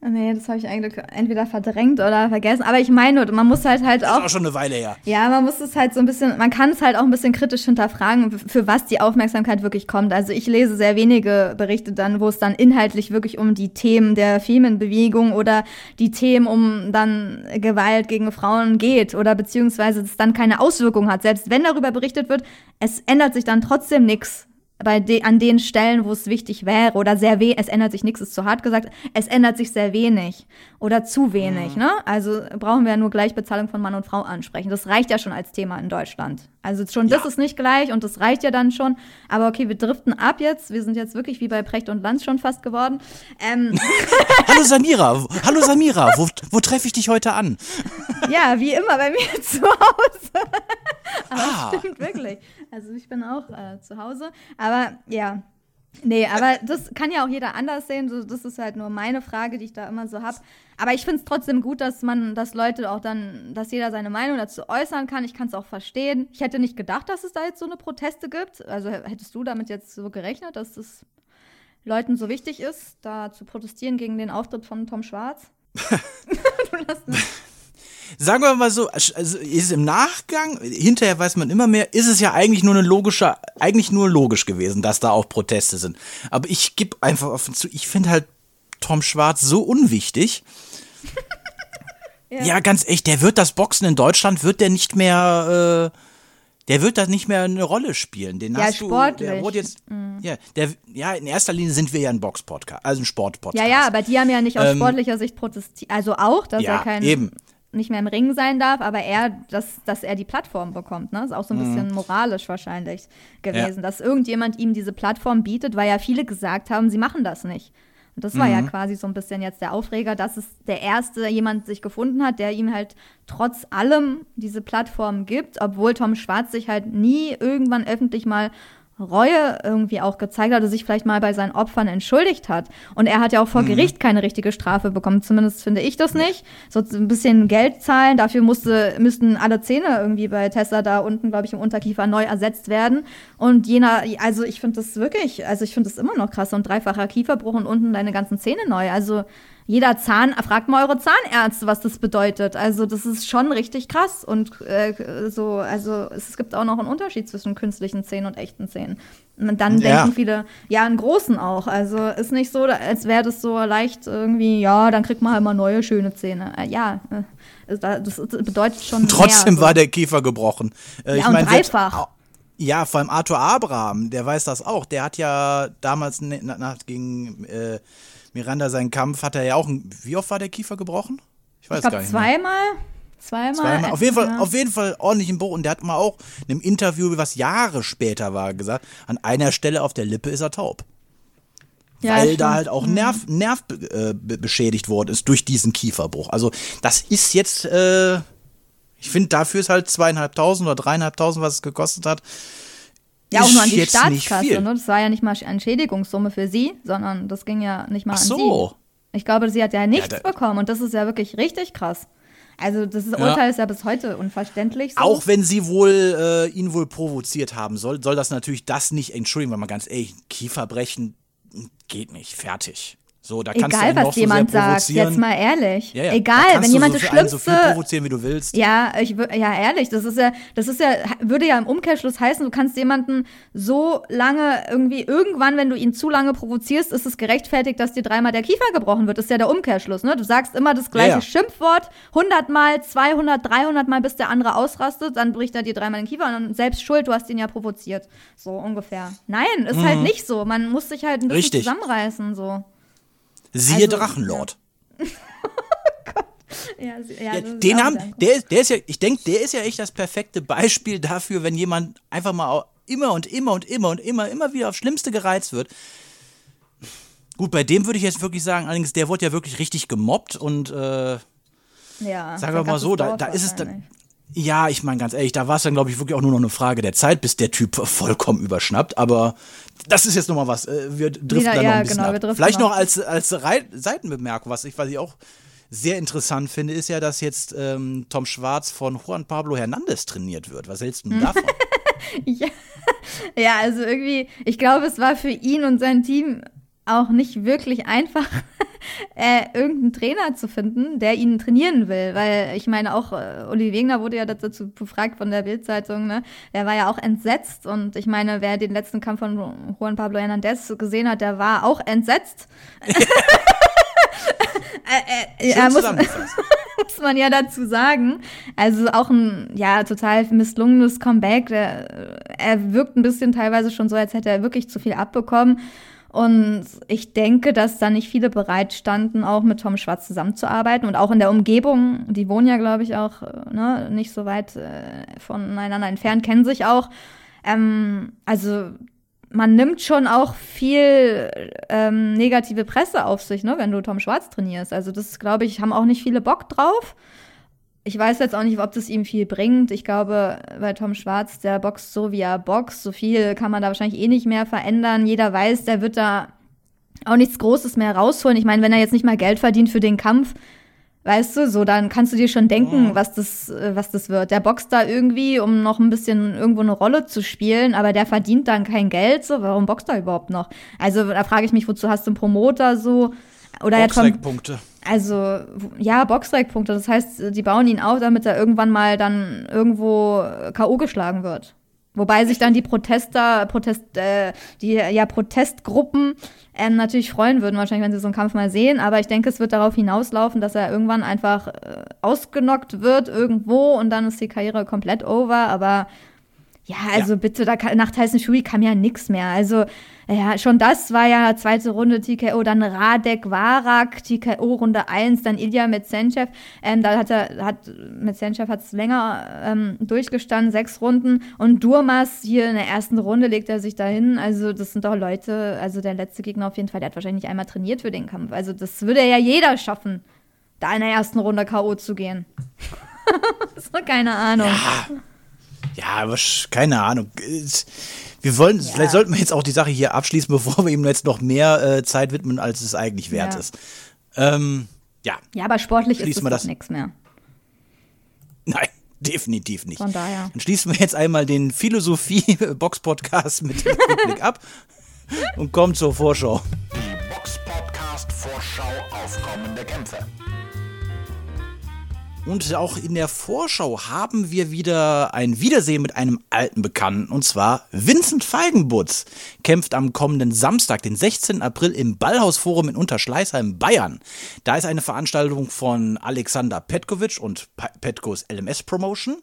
Nee, das habe ich eigentlich entweder verdrängt oder vergessen. Aber ich meine, man muss halt halt auch. Das ist auch schon eine Weile her. Ja, man muss es halt so ein bisschen, man kann es halt auch ein bisschen kritisch hinterfragen, für was die Aufmerksamkeit wirklich kommt. Also ich lese sehr wenige Berichte dann, wo es dann inhaltlich wirklich um die Themen der Femenbewegung oder die Themen um dann Gewalt gegen Frauen geht oder beziehungsweise es dann keine Auswirkung hat. Selbst wenn darüber berichtet wird, es ändert sich dann trotzdem nichts bei de an den Stellen, wo es wichtig wäre oder sehr weh, es ändert sich nichts, ist zu hart gesagt, es ändert sich sehr wenig oder zu wenig, mhm. ne? Also brauchen wir ja nur Gleichbezahlung von Mann und Frau ansprechen. Das reicht ja schon als Thema in Deutschland. Also schon ja. das ist nicht gleich und das reicht ja dann schon. Aber okay, wir driften ab jetzt. Wir sind jetzt wirklich wie bei Precht und Lanz schon fast geworden. Ähm. Hallo Samira, hallo Samira, wo, wo treffe ich dich heute an? ja, wie immer bei mir zu Hause. Aber ah. stimmt wirklich. Also ich bin auch äh, zu Hause. Aber ja, Nee, aber das kann ja auch jeder anders sehen. So, das ist halt nur meine Frage, die ich da immer so habe. Aber ich finde es trotzdem gut, dass man, dass Leute auch dann, dass jeder seine Meinung dazu äußern kann. Ich kann es auch verstehen. Ich hätte nicht gedacht, dass es da jetzt so eine Proteste gibt. Also hättest du damit jetzt so gerechnet, dass es Leuten so wichtig ist, da zu protestieren gegen den Auftritt von Tom Schwarz? du lässt mich sagen wir mal so, also ist im Nachgang, hinterher weiß man immer mehr, ist es ja eigentlich nur eine logische, eigentlich nur logisch gewesen, dass da auch Proteste sind. Aber ich gebe einfach offen zu, ich finde halt Tom Schwarz so unwichtig. ja. ja. ganz echt, der wird das Boxen in Deutschland, wird der nicht mehr, äh, der wird da nicht mehr eine Rolle spielen. Den ja, hast sportlich. Du, der wurde jetzt, mhm. ja, der, ja, in erster Linie sind wir ja ein Box-Podcast, also ein Sport-Podcast. Ja, ja, aber die haben ja nicht aus ähm, sportlicher Sicht protestiert, also auch, dass ja, er kein eben nicht mehr im Ring sein darf, aber er, dass, dass er die Plattform bekommt. Ne? Ist auch so ein mhm. bisschen moralisch wahrscheinlich gewesen, ja. dass irgendjemand ihm diese Plattform bietet, weil ja viele gesagt haben, sie machen das nicht. Und das war mhm. ja quasi so ein bisschen jetzt der Aufreger, dass es der erste jemand sich gefunden hat, der ihm halt trotz allem diese Plattform gibt, obwohl Tom Schwarz sich halt nie irgendwann öffentlich mal Reue irgendwie auch gezeigt hat oder sich vielleicht mal bei seinen Opfern entschuldigt hat. Und er hat ja auch vor mhm. Gericht keine richtige Strafe bekommen. Zumindest finde ich das nicht. So ein bisschen Geld zahlen. Dafür musste, müssten alle Zähne irgendwie bei Tesla da unten, glaube ich, im Unterkiefer neu ersetzt werden. Und jener, also ich finde das wirklich, also ich finde das immer noch krass. So ein dreifacher Kieferbruch und unten deine ganzen Zähne neu. Also jeder Zahn, fragt mal eure Zahnärzte, was das bedeutet. Also das ist schon richtig krass und äh, so, also es gibt auch noch einen Unterschied zwischen künstlichen Zähnen und echten Zähnen. Und dann ja. denken viele, ja, einen großen auch. Also ist nicht so, als wäre das so leicht irgendwie, ja, dann kriegt man halt mal neue schöne Zähne. Äh, ja, äh, das bedeutet schon. Trotzdem mehr, war der Kiefer gebrochen. Äh, ja, ich und mein, dreifach. Ja, vor allem Arthur Abraham, der weiß das auch. Der hat ja damals nach, gegen äh, Miranda seinen Kampf hat er ja auch. Wie oft war der Kiefer gebrochen? Ich weiß ich gar nicht. Zweimal. Zweimal. Zweimal. Auf jeden, Fall, ja. auf jeden Fall ordentlich im Bruch. Und der hat mal auch in einem Interview, was Jahre später war, gesagt, an einer Stelle auf der Lippe ist er taub. Ja, weil da halt auch mhm. Nerv, Nerv äh, beschädigt worden ist durch diesen Kieferbruch. Also das ist jetzt, äh, ich finde, dafür ist halt zweieinhalbtausend oder dreieinhalbtausend, was es gekostet hat, ja, auch nur an die Staatskasse, ne? Das war ja nicht mal Entschädigungssumme für sie, sondern das ging ja nicht mal Ach an so. sie. Ich glaube, sie hat ja nichts ja, bekommen und das ist ja wirklich richtig krass. Also das ist, Urteil ja. ist ja bis heute unverständlich. So. Auch wenn sie wohl äh, ihn wohl provoziert haben soll, soll das natürlich das nicht entschuldigen, weil man ganz ehrlich, Kieferbrechen geht nicht, fertig. So, da kannst Egal, du was jemand sagt, jetzt mal ehrlich. Ja, ja. Egal, wenn jemand so das Schlimmste. so viel provozieren, wie du willst. Ja, ich, ja, ehrlich, das ist ja, das ist ja, würde ja im Umkehrschluss heißen, du kannst jemanden so lange irgendwie, irgendwann, wenn du ihn zu lange provozierst, ist es gerechtfertigt, dass dir dreimal der Kiefer gebrochen wird. Das ist ja der Umkehrschluss, ne? Du sagst immer das gleiche ja, Schimpfwort, 100 Mal, 200, 300 Mal, bis der andere ausrastet, dann bricht er dir dreimal den Kiefer und dann selbst schuld, du hast ihn ja provoziert. So ungefähr. Nein, ist halt mhm. halt nicht so. Man muss sich halt ein bisschen Richtig. zusammenreißen, so. Siehe also, Drachenlord. Ja. ja, ja, den haben, der, der ist ja, ich denke, der ist ja echt das perfekte Beispiel dafür, wenn jemand einfach mal immer und immer und immer und immer, immer wieder aufs Schlimmste gereizt wird. Gut, bei dem würde ich jetzt wirklich sagen, allerdings, der wurde ja wirklich richtig gemobbt und äh, ja, sagen wir mal so, da, da ist es dann. Ja, ich meine ganz ehrlich, da war es dann, glaube ich, wirklich auch nur noch eine Frage der Zeit, bis der Typ vollkommen überschnappt. Aber das ist jetzt nochmal was. Äh, wir driften Wieder, da noch ein bisschen genau, ab. Vielleicht noch als, als Seitenbemerkung, was ich, was ich auch sehr interessant finde, ist ja, dass jetzt ähm, Tom Schwarz von Juan Pablo Hernandez trainiert wird. Was hältst du davon? ja. ja, also irgendwie, ich glaube, es war für ihn und sein Team auch nicht wirklich einfach, äh, irgendeinen Trainer zu finden, der ihn trainieren will. Weil ich meine, auch äh, Uli Wegner wurde ja dazu befragt von der Bildzeitung, ne? Der war ja auch entsetzt. Und ich meine, wer den letzten Kampf von Juan Pablo Hernandez gesehen hat, der war auch entsetzt. äh, äh, muss, muss man ja dazu sagen. Also auch ein ja total misslungenes Comeback. Der, er wirkt ein bisschen teilweise schon so, als hätte er wirklich zu viel abbekommen. Und ich denke, dass da nicht viele bereit standen, auch mit Tom Schwarz zusammenzuarbeiten und auch in der Umgebung. Die wohnen ja, glaube ich, auch ne, nicht so weit äh, voneinander entfernt, kennen sich auch. Ähm, also man nimmt schon auch viel ähm, negative Presse auf sich, ne, wenn du Tom Schwarz trainierst. Also das, glaube ich, haben auch nicht viele Bock drauf. Ich weiß jetzt auch nicht, ob das ihm viel bringt. Ich glaube, bei Tom Schwarz, der boxt so, wie er boxt. So viel kann man da wahrscheinlich eh nicht mehr verändern. Jeder weiß, der wird da auch nichts Großes mehr rausholen. Ich meine, wenn er jetzt nicht mal Geld verdient für den Kampf, Weißt du, so dann kannst du dir schon denken, was das, äh, was das wird. Der boxt da irgendwie, um noch ein bisschen irgendwo eine Rolle zu spielen, aber der verdient dann kein Geld. So, warum boxt er überhaupt noch? Also da frage ich mich, wozu hast du einen Promoter so? Oder Boxrec-Punkte. Also, ja, Boxrec-Punkte. Das heißt, die bauen ihn auf, damit er irgendwann mal dann irgendwo K.O. geschlagen wird. Wobei sich dann die Protester, Protest, äh, die ja Protestgruppen ähm, natürlich freuen würden, wahrscheinlich, wenn sie so einen Kampf mal sehen. Aber ich denke, es wird darauf hinauslaufen, dass er irgendwann einfach äh, ausgenockt wird irgendwo und dann ist die Karriere komplett over. Aber ja, also ja. bitte, da nach Tyson Fury kam ja nichts mehr. Also ja, schon das war ja zweite Runde TKO, dann Radek Varak, TKO Runde 1, dann Ilya Metsenchev. Ähm, da hat er, hat, Metsenchev hat es länger ähm, durchgestanden, sechs Runden. Und Durmas hier in der ersten Runde legt er sich dahin. Also, das sind doch Leute, also der letzte Gegner auf jeden Fall, der hat wahrscheinlich nicht einmal trainiert für den Kampf. Also, das würde ja jeder schaffen, da in der ersten Runde K.O. zu gehen. so, keine Ahnung. Ja. Ja, aber keine Ahnung wir wollen, ja. vielleicht sollten wir jetzt auch die Sache hier abschließen, bevor wir ihm jetzt noch mehr äh, Zeit widmen, als es eigentlich wert ja. ist. Ähm, ja. Ja, aber sportlich Schließen ist das nichts mehr. Nein, definitiv nicht. Von daher. Dann schließen wir jetzt einmal den Philosophie-Box-Podcast mit dem Rückblick ab und kommen zur Vorschau. Die Box-Podcast-Vorschau auf kommende Kämpfe. Und auch in der Vorschau haben wir wieder ein Wiedersehen mit einem alten Bekannten, und zwar Vincent Feigenbutz. Kämpft am kommenden Samstag, den 16. April, im Ballhausforum in Unterschleißheim, Bayern. Da ist eine Veranstaltung von Alexander Petkovic und Petkos LMS Promotion.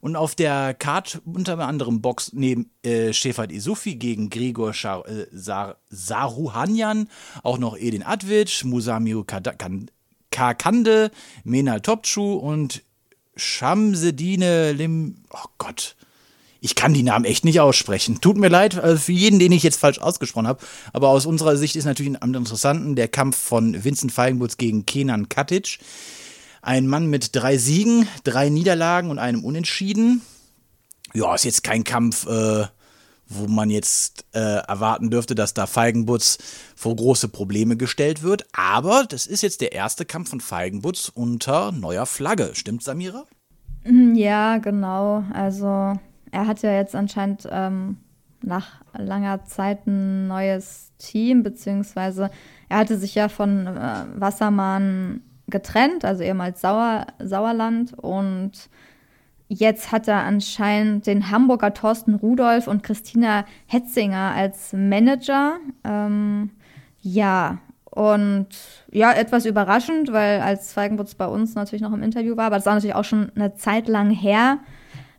Und auf der Card unter anderem Box neben äh, Shefat Isufi gegen Grigor Schar, äh, Sar, Saruhanyan, auch noch Edin Advic, Musamio Kand Kakande, Menal Topçu und Shamsedine Lim. Oh Gott. Ich kann die Namen echt nicht aussprechen. Tut mir leid also für jeden, den ich jetzt falsch ausgesprochen habe. Aber aus unserer Sicht ist natürlich am interessanten der Kampf von Vincent Feigenbutz gegen Kenan Katic. Ein Mann mit drei Siegen, drei Niederlagen und einem Unentschieden. Ja, ist jetzt kein Kampf, äh, wo man jetzt äh, erwarten dürfte, dass da Feigenbutz vor große Probleme gestellt wird. Aber das ist jetzt der erste Kampf von Feigenbutz unter neuer Flagge. Stimmt, Samira? Mhm, ja, genau. Also er hat ja jetzt anscheinend ähm, nach langer Zeit ein neues Team, beziehungsweise er hatte sich ja von äh, Wassermann getrennt, also ehemals Sauer, Sauerland und Jetzt hat er anscheinend den Hamburger Thorsten Rudolf und Christina Hetzinger als Manager. Ähm, ja, und ja, etwas überraschend, weil als Feigenbutz bei uns natürlich noch im Interview war, aber das war natürlich auch schon eine Zeit lang her.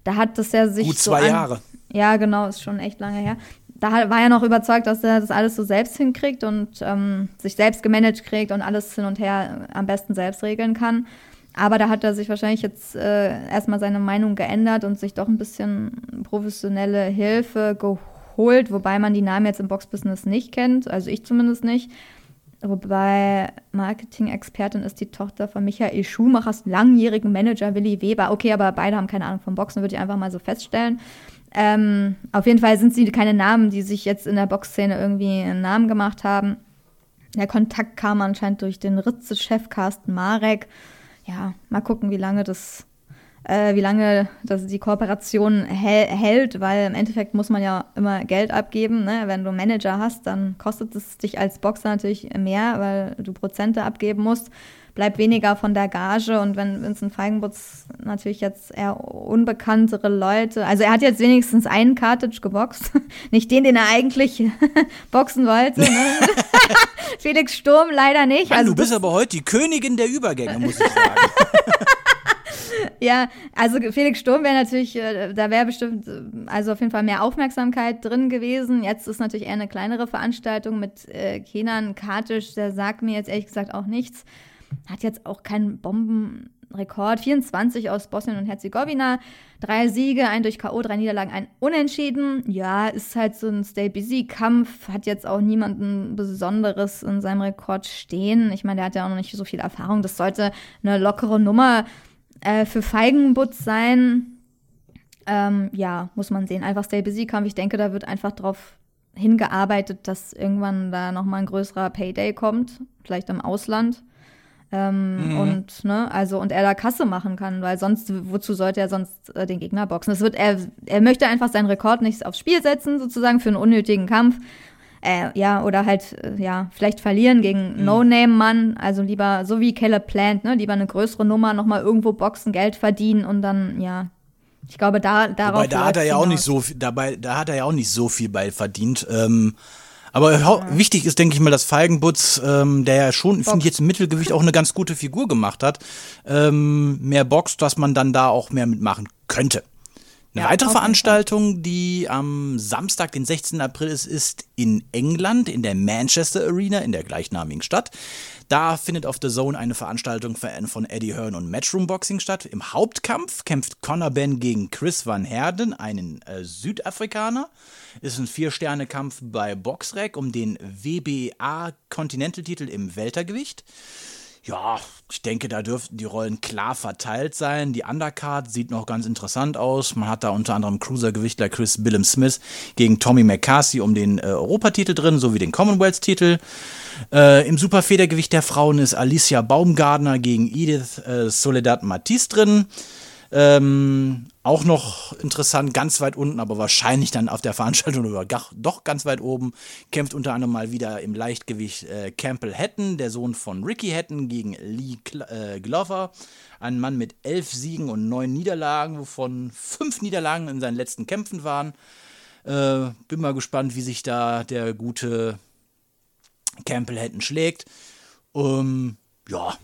Da hat das ja sich. Gut zwei so Jahre. Ja, genau, ist schon echt lange her. Da war er noch überzeugt, dass er das alles so selbst hinkriegt und ähm, sich selbst gemanagt kriegt und alles hin und her am besten selbst regeln kann. Aber da hat er sich wahrscheinlich jetzt äh, erstmal seine Meinung geändert und sich doch ein bisschen professionelle Hilfe geholt, wobei man die Namen jetzt im Boxbusiness nicht kennt, also ich zumindest nicht. Wobei Marketing-Expertin ist die Tochter von Michael Schumachers langjährigen Manager Willi Weber. Okay, aber beide haben keine Ahnung vom Boxen, würde ich einfach mal so feststellen. Ähm, auf jeden Fall sind sie keine Namen, die sich jetzt in der Boxszene irgendwie einen Namen gemacht haben. Der Kontakt kam anscheinend durch den Ritze-Chef Carsten Marek. Ja, mal gucken, wie lange das äh, wie lange das die Kooperation hält, weil im Endeffekt muss man ja immer Geld abgeben. Ne? Wenn du Manager hast, dann kostet es dich als Boxer natürlich mehr, weil du Prozente abgeben musst. Bleibt weniger von der Gage und wenn Vincent Feigenbutz natürlich jetzt eher unbekanntere Leute, also er hat jetzt wenigstens einen Cartage geboxt, nicht den, den er eigentlich boxen wollte. Ne? Felix Sturm leider nicht. Mann, also du bist aber heute die Königin der Übergänge, muss ich sagen. ja, also Felix Sturm wäre natürlich, äh, da wäre bestimmt, äh, also auf jeden Fall mehr Aufmerksamkeit drin gewesen. Jetzt ist natürlich eher eine kleinere Veranstaltung mit äh, Kenan Kartisch, der sagt mir jetzt ehrlich gesagt auch nichts. Hat jetzt auch keinen Bombenrekord. 24 aus Bosnien und Herzegowina. Drei Siege, ein durch K.O., drei Niederlagen, ein Unentschieden. Ja, ist halt so ein Stay-Busy-Kampf. Hat jetzt auch niemanden Besonderes in seinem Rekord stehen. Ich meine, der hat ja auch noch nicht so viel Erfahrung. Das sollte eine lockere Nummer äh, für Feigenbutz sein, ähm, ja, muss man sehen. Einfach Stay Busy Kampf. Ich denke, da wird einfach drauf hingearbeitet, dass irgendwann da nochmal ein größerer Payday kommt, vielleicht im Ausland. Ähm, mhm. Und, ne, also, und er da Kasse machen kann, weil sonst, wozu sollte er sonst äh, den Gegner boxen? Es wird, er, er möchte einfach seinen Rekord nicht aufs Spiel setzen, sozusagen, für einen unnötigen Kampf. Äh, ja, oder halt, äh, ja, vielleicht verlieren gegen mhm. No-Name-Mann. Also lieber, so wie Caleb Plant, ne, lieber eine größere Nummer, nochmal irgendwo boxen, Geld verdienen und dann, ja. Ich glaube, da, darauf. Wobei, da hat er ja auch nicht so viel, dabei, da hat er ja auch nicht so viel bei verdient. Ähm, aber ja. wichtig ist, denke ich mal, dass Feigenbutz, ähm, der ja schon, finde ich jetzt im Mittelgewicht auch eine ganz gute Figur gemacht hat, ähm, mehr boxt, dass man dann da auch mehr mitmachen könnte. Eine ja, weitere Veranstaltung, die am Samstag, den 16. April ist, ist in England, in der Manchester Arena, in der gleichnamigen Stadt. Da findet auf The Zone eine Veranstaltung von Eddie Hearn und Matchroom Boxing statt. Im Hauptkampf kämpft Conor Ben gegen Chris Van Herden, einen äh, Südafrikaner. Ist ein Vier-Sterne-Kampf bei Boxrec um den WBA Continental-Titel im Weltergewicht. Ja, ich denke, da dürften die Rollen klar verteilt sein. Die Undercard sieht noch ganz interessant aus. Man hat da unter anderem Cruisergewichtler Chris Billum Smith gegen Tommy McCarthy um den äh, Europatitel drin, sowie den Commonwealth-Titel. Äh, Im Superfedergewicht der Frauen ist Alicia Baumgardner gegen Edith äh, Soledad Matisse drin. Ähm, auch noch interessant, ganz weit unten, aber wahrscheinlich dann auf der Veranstaltung oder doch ganz weit oben, kämpft unter anderem mal wieder im Leichtgewicht äh, Campbell Hatton, der Sohn von Ricky Hatton, gegen Lee Cl äh, Glover. Ein Mann mit elf Siegen und neun Niederlagen, wovon fünf Niederlagen in seinen letzten Kämpfen waren. Äh, bin mal gespannt, wie sich da der gute Campbell Hatton schlägt. Ähm, ja,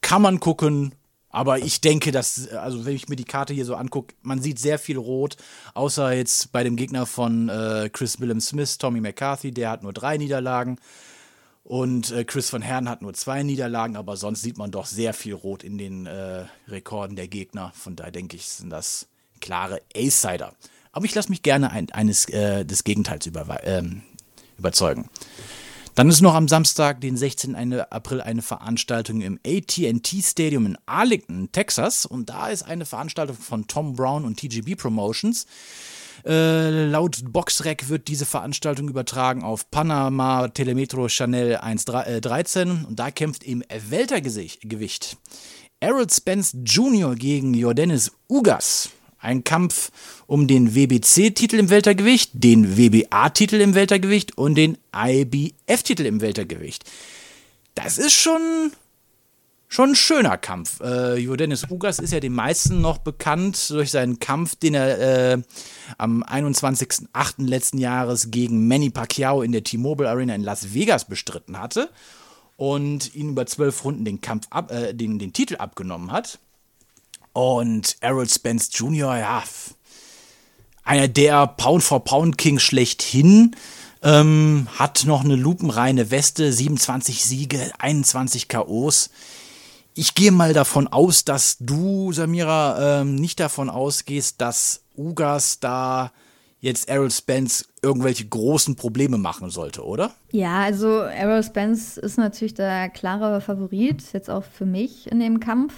kann man gucken, aber ich denke, dass, also wenn ich mir die Karte hier so angucke, man sieht sehr viel Rot, außer jetzt bei dem Gegner von äh, Chris Willem Smith, Tommy McCarthy, der hat nur drei Niederlagen. Und äh, Chris von Herrn hat nur zwei Niederlagen, aber sonst sieht man doch sehr viel Rot in den äh, Rekorden der Gegner. Von daher denke ich, sind das klare Ace-Sider. Aber ich lasse mich gerne ein, eines äh, des Gegenteils über, ähm, überzeugen. Dann ist noch am Samstag, den 16. April, eine Veranstaltung im ATT Stadium in Arlington, Texas. Und da ist eine Veranstaltung von Tom Brown und TGB Promotions. Äh, laut Boxrec wird diese Veranstaltung übertragen auf Panama Telemetro Chanel 113 äh, und da kämpft im Weltergewicht Errol Spence Jr. gegen Jordanis Ugas. Ein Kampf um den WBC-Titel im Weltergewicht, den WBA-Titel im Weltergewicht und den IBF-Titel im Weltergewicht. Das ist schon, schon ein schöner Kampf. Äh, Jordanis Ugas ist ja den meisten noch bekannt durch seinen Kampf, den er äh, am 21.08. letzten Jahres gegen Manny Pacquiao in der T-Mobile Arena in Las Vegas bestritten hatte und ihn über zwölf Runden den Kampf ab, äh, den, den Titel abgenommen hat. Und Errol Spence Jr., ja, einer der Pound-for-Pound-King schlechthin, ähm, hat noch eine lupenreine Weste, 27 Siege, 21 KOs. Ich gehe mal davon aus, dass du, Samira, ähm, nicht davon ausgehst, dass Ugas da jetzt Errol Spence irgendwelche großen Probleme machen sollte, oder? Ja, also Errol Spence ist natürlich der klare Favorit, jetzt auch für mich in dem Kampf.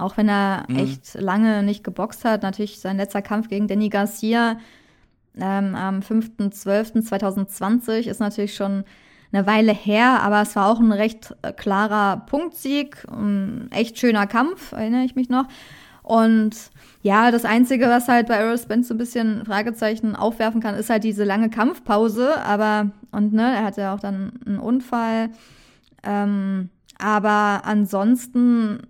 Auch wenn er mhm. echt lange nicht geboxt hat. Natürlich sein letzter Kampf gegen Danny Garcia ähm, am 5.12.2020 ist natürlich schon eine Weile her, aber es war auch ein recht äh, klarer Punktsieg. Ein echt schöner Kampf, erinnere ich mich noch. Und ja, das Einzige, was halt bei Errol Spence so ein bisschen Fragezeichen aufwerfen kann, ist halt diese lange Kampfpause. Aber, und ne, er hatte ja auch dann einen Unfall. Ähm, aber ansonsten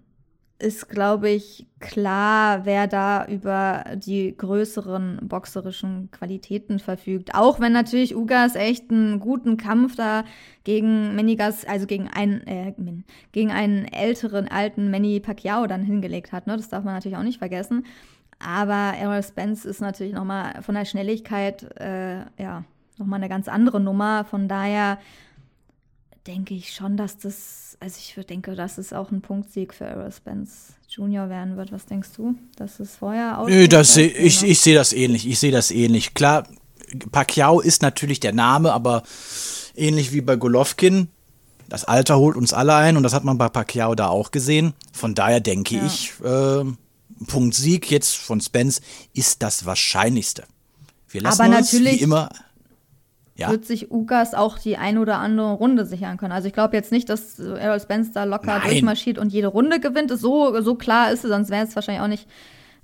ist, glaube ich, klar, wer da über die größeren boxerischen Qualitäten verfügt. Auch wenn natürlich Ugas echt einen guten Kampf da gegen Menigas, also gegen einen, äh, gegen einen älteren, alten Manny Pacquiao dann hingelegt hat. Ne? Das darf man natürlich auch nicht vergessen. Aber Errol Spence ist natürlich nochmal von der Schnelligkeit, äh, ja, nochmal eine ganz andere Nummer. Von daher denke ich schon, dass das, also ich denke, dass es auch ein Punktsieg für Errol Spence Junior werden wird. Was denkst du? Dass es vorher aus? Nö, das seh, ich, ich sehe das ähnlich. Ich sehe das ähnlich. Klar, Pacquiao ist natürlich der Name, aber ähnlich wie bei Golovkin, das Alter holt uns alle ein und das hat man bei Pacquiao da auch gesehen. Von daher denke ja. ich, äh, Punkt Sieg jetzt von Spence ist das Wahrscheinlichste. Wir lassen aber uns natürlich, wie immer ja. wird sich Ugas auch die ein oder andere Runde sichern können. Also ich glaube jetzt nicht, dass Errol Spence da locker Nein. durchmarschiert und jede Runde gewinnt. So, so klar ist es, sonst wäre es wahrscheinlich auch nicht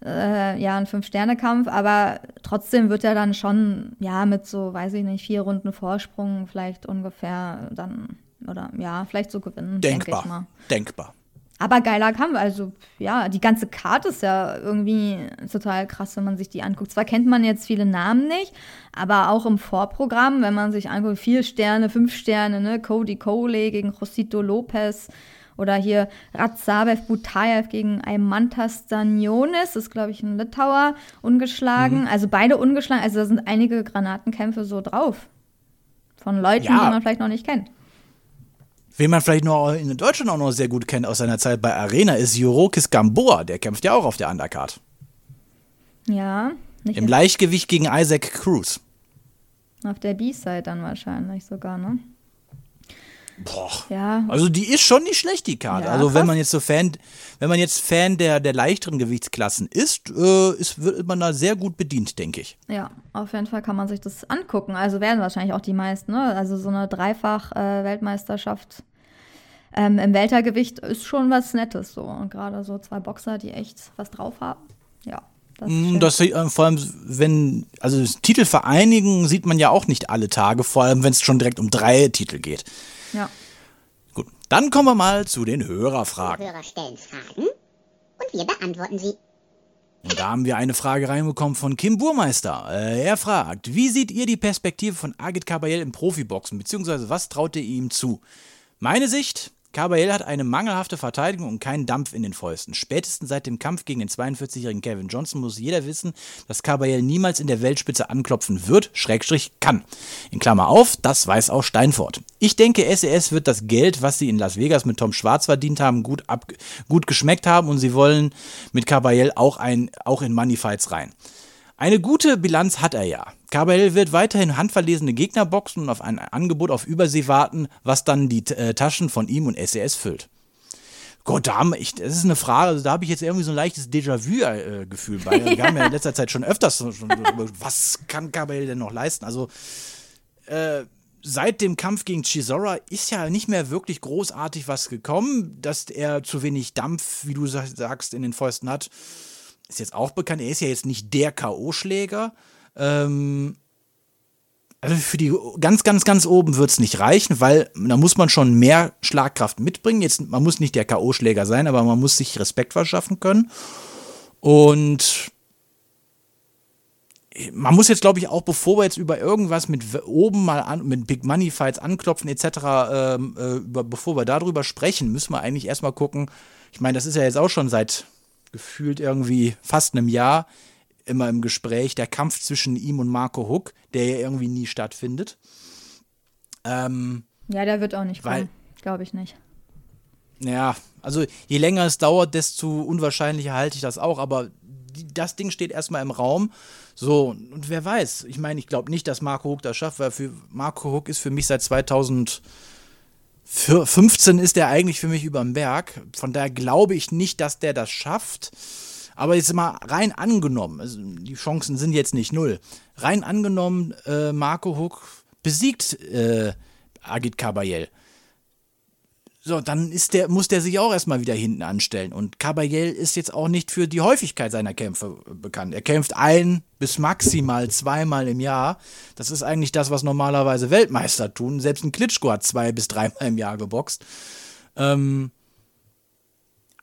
äh, ja, ein Fünf-Sterne-Kampf. Aber trotzdem wird er dann schon, ja, mit so, weiß ich nicht, vier Runden Vorsprung vielleicht ungefähr dann, oder ja, vielleicht so gewinnen. Denkbar. Denk Denkbar. Aber geiler Kampf, also ja, die ganze Karte ist ja irgendwie total krass, wenn man sich die anguckt. Zwar kennt man jetzt viele Namen nicht, aber auch im Vorprogramm, wenn man sich anguckt, vier Sterne, fünf Sterne, ne, Cody Coley gegen Josito Lopez oder hier Ratsabev Butayev gegen Aymantas Stanionis, ist glaube ich ein Litauer, ungeschlagen. Mhm. Also beide ungeschlagen, also da sind einige Granatenkämpfe so drauf. Von Leuten, ja. die man vielleicht noch nicht kennt. Wen man vielleicht noch in Deutschland auch noch sehr gut kennt aus seiner Zeit bei Arena ist Jurokis Gamboa. Der kämpft ja auch auf der Undercard. Ja. Im Leichtgewicht gegen Isaac Cruz. Auf der B-Side dann wahrscheinlich sogar, ne? Boah. Ja. Also die ist schon nicht schlecht, die Karte. Ja, also wenn man jetzt so Fan, wenn man jetzt Fan der, der leichteren Gewichtsklassen ist, äh, ist, wird man da sehr gut bedient, denke ich. Ja, auf jeden Fall kann man sich das angucken. Also werden wahrscheinlich auch die meisten, ne? Also so eine Dreifach-Weltmeisterschaft äh, ähm, im Weltergewicht ist schon was Nettes so. Und gerade so zwei Boxer, die echt was drauf haben. Ja. Das, mm, das äh, vor allem, wenn, also Titel vereinigen sieht man ja auch nicht alle Tage, vor allem wenn es schon direkt um drei Titel geht. Ja. Gut, dann kommen wir mal zu den Hörerfragen. Die Hörer stellen Fragen und wir beantworten sie. Und da haben wir eine Frage reinbekommen von Kim Burmeister. Äh, er fragt, wie seht ihr die Perspektive von Agit Kabayel im Profiboxen, beziehungsweise was traut ihr ihm zu? Meine Sicht, Caballel hat eine mangelhafte Verteidigung und keinen Dampf in den Fäusten. Spätestens seit dem Kampf gegen den 42-jährigen Kevin Johnson muss jeder wissen, dass Caballel niemals in der Weltspitze anklopfen wird, Schrägstrich kann. In Klammer auf, das weiß auch Steinfort. Ich denke, SES e wird das Geld, was sie in Las Vegas mit Tom Schwarz verdient haben, gut, ab, gut geschmeckt haben und sie wollen mit Caballel auch, ein, auch in Moneyfights rein. Eine gute Bilanz hat er ja. Cabell wird weiterhin handverlesene Gegner boxen und auf ein Angebot auf Übersee warten, was dann die äh, Taschen von ihm und SES füllt. Gott, da ich, das ist eine Frage, also da habe ich jetzt irgendwie so ein leichtes Déjà-vu-Gefühl bei. Wir haben ja in letzter Zeit schon öfters schon, was kann Cabell denn noch leisten? Also, äh, seit dem Kampf gegen Chisora ist ja nicht mehr wirklich großartig was gekommen, dass er zu wenig Dampf, wie du sagst, in den Fäusten hat ist jetzt auch bekannt, er ist ja jetzt nicht der K.O.-Schläger. Ähm, also für die ganz, ganz, ganz oben wird es nicht reichen, weil da muss man schon mehr Schlagkraft mitbringen. Jetzt, man muss nicht der K.O.-Schläger sein, aber man muss sich Respekt verschaffen können. Und man muss jetzt, glaube ich, auch bevor wir jetzt über irgendwas mit oben mal an, mit Big Money Fights anklopfen etc., ähm, äh, bevor wir darüber sprechen, müssen wir eigentlich erstmal gucken. Ich meine, das ist ja jetzt auch schon seit gefühlt irgendwie fast einem Jahr immer im Gespräch, der Kampf zwischen ihm und Marco Huck, der ja irgendwie nie stattfindet. Ähm, ja, der wird auch nicht kommen, glaube ich nicht. Ja, also je länger es dauert, desto unwahrscheinlicher halte ich das auch, aber die, das Ding steht erstmal im Raum. So, und wer weiß, ich meine, ich glaube nicht, dass Marco Huck das schafft, weil für Marco Huck ist für mich seit 2015 ist der eigentlich für mich über dem Berg. Von daher glaube ich nicht, dass der das schafft. Aber jetzt mal rein angenommen, also die Chancen sind jetzt nicht null. Rein angenommen, äh, Marco Huck besiegt äh, Agit Kabayel. So, dann ist der, muss der sich auch erstmal wieder hinten anstellen. Und Caballel ist jetzt auch nicht für die Häufigkeit seiner Kämpfe bekannt. Er kämpft ein bis maximal zweimal im Jahr. Das ist eigentlich das, was normalerweise Weltmeister tun. Selbst ein Klitschko hat zwei bis dreimal im Jahr geboxt. Ähm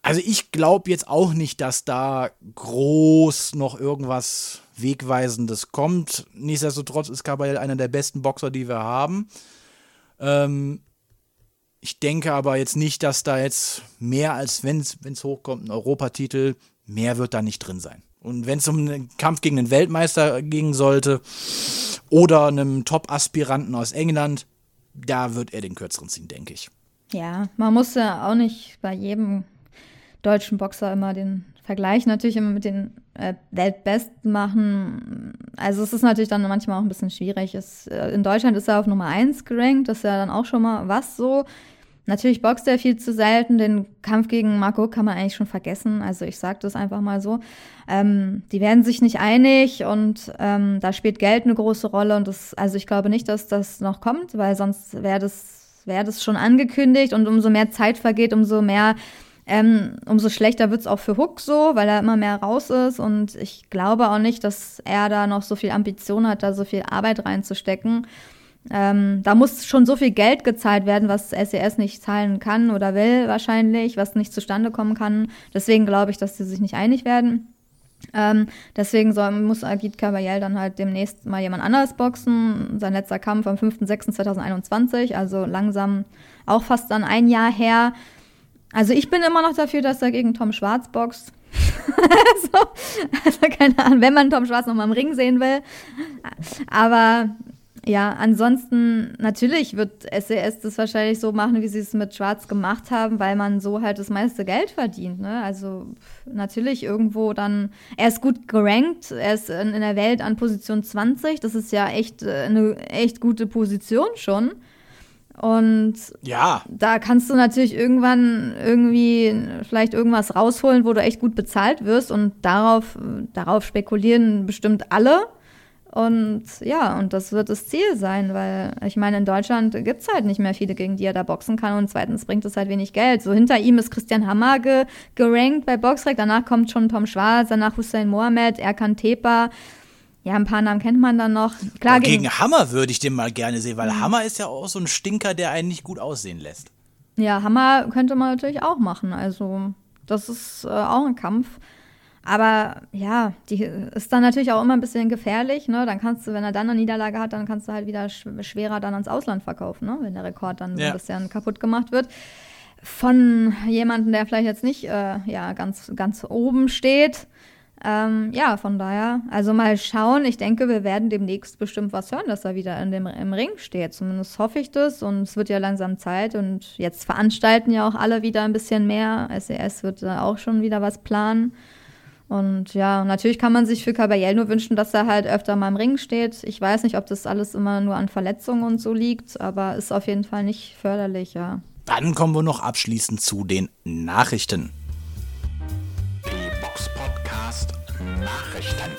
also ich glaube jetzt auch nicht, dass da groß noch irgendwas Wegweisendes kommt. Nichtsdestotrotz ist Caballel einer der besten Boxer, die wir haben. Ähm ich denke aber jetzt nicht, dass da jetzt mehr als, wenn es hochkommt, ein Europatitel, mehr wird da nicht drin sein. Und wenn es um einen Kampf gegen einen Weltmeister gehen sollte oder einem Top-Aspiranten aus England, da wird er den kürzeren ziehen, denke ich. Ja, man muss ja auch nicht bei jedem deutschen Boxer immer den Vergleich natürlich immer mit den äh, Weltbesten machen. Also es ist natürlich dann manchmal auch ein bisschen schwierig. Es, äh, in Deutschland ist er auf Nummer 1 gerankt, das ist ja dann auch schon mal was so. Natürlich boxt er viel zu selten. Den Kampf gegen Marco kann man eigentlich schon vergessen. Also ich sage das einfach mal so. Ähm, die werden sich nicht einig und ähm, da spielt Geld eine große Rolle. Und das, also ich glaube nicht, dass das noch kommt, weil sonst wäre das, wäre das schon angekündigt und umso mehr Zeit vergeht, umso mehr ähm, umso schlechter wird's auch für Hook so, weil er immer mehr raus ist. Und ich glaube auch nicht, dass er da noch so viel Ambition hat, da so viel Arbeit reinzustecken. Ähm, da muss schon so viel Geld gezahlt werden, was SES e nicht zahlen kann oder will wahrscheinlich, was nicht zustande kommen kann. Deswegen glaube ich, dass sie sich nicht einig werden. Ähm, deswegen soll, muss Agit Kabayel dann halt demnächst mal jemand anderes boxen. Sein letzter Kampf am 5.6.2021, also langsam auch fast dann ein Jahr her. Also ich bin immer noch dafür, dass er gegen Tom Schwarz boxt. so, also keine Ahnung, wenn man Tom Schwarz noch mal im Ring sehen will. Aber ja, ansonsten, natürlich wird SES e das wahrscheinlich so machen, wie sie es mit Schwarz gemacht haben, weil man so halt das meiste Geld verdient. Ne? Also natürlich irgendwo dann, er ist gut gerankt, er ist in, in der Welt an Position 20, das ist ja echt äh, eine echt gute Position schon. Und ja. da kannst du natürlich irgendwann irgendwie vielleicht irgendwas rausholen, wo du echt gut bezahlt wirst und darauf, darauf spekulieren bestimmt alle. Und ja, und das wird das Ziel sein, weil ich meine, in Deutschland gibt es halt nicht mehr viele, gegen die er da boxen kann. Und zweitens bringt es halt wenig Geld. So hinter ihm ist Christian Hammer ge gerankt bei Boxrec. Danach kommt schon Tom Schwarz, danach Hussein Mohamed, Erkan Tepa. Ja, ein paar Namen kennt man dann noch. Klar, gegen, gegen Hammer würde ich den mal gerne sehen, weil mhm. Hammer ist ja auch so ein Stinker, der einen nicht gut aussehen lässt. Ja, Hammer könnte man natürlich auch machen. Also, das ist äh, auch ein Kampf. Aber ja, die ist dann natürlich auch immer ein bisschen gefährlich. Ne? Dann kannst du, wenn er dann eine Niederlage hat, dann kannst du halt wieder schwerer dann ans Ausland verkaufen, ne? wenn der Rekord dann ja. ein bisschen kaputt gemacht wird. Von jemandem, der vielleicht jetzt nicht äh, ja, ganz, ganz oben steht. Ähm, ja, von daher, also mal schauen. Ich denke, wir werden demnächst bestimmt was hören, dass er wieder in dem, im Ring steht. Zumindest hoffe ich das. Und es wird ja langsam Zeit. Und jetzt veranstalten ja auch alle wieder ein bisschen mehr. SES e wird auch schon wieder was planen. Und ja, natürlich kann man sich für Caballel nur wünschen, dass er halt öfter mal im Ring steht. Ich weiß nicht, ob das alles immer nur an Verletzungen und so liegt, aber ist auf jeden Fall nicht förderlich, ja. Dann kommen wir noch abschließend zu den Nachrichten. Die Box Podcast Nachrichten.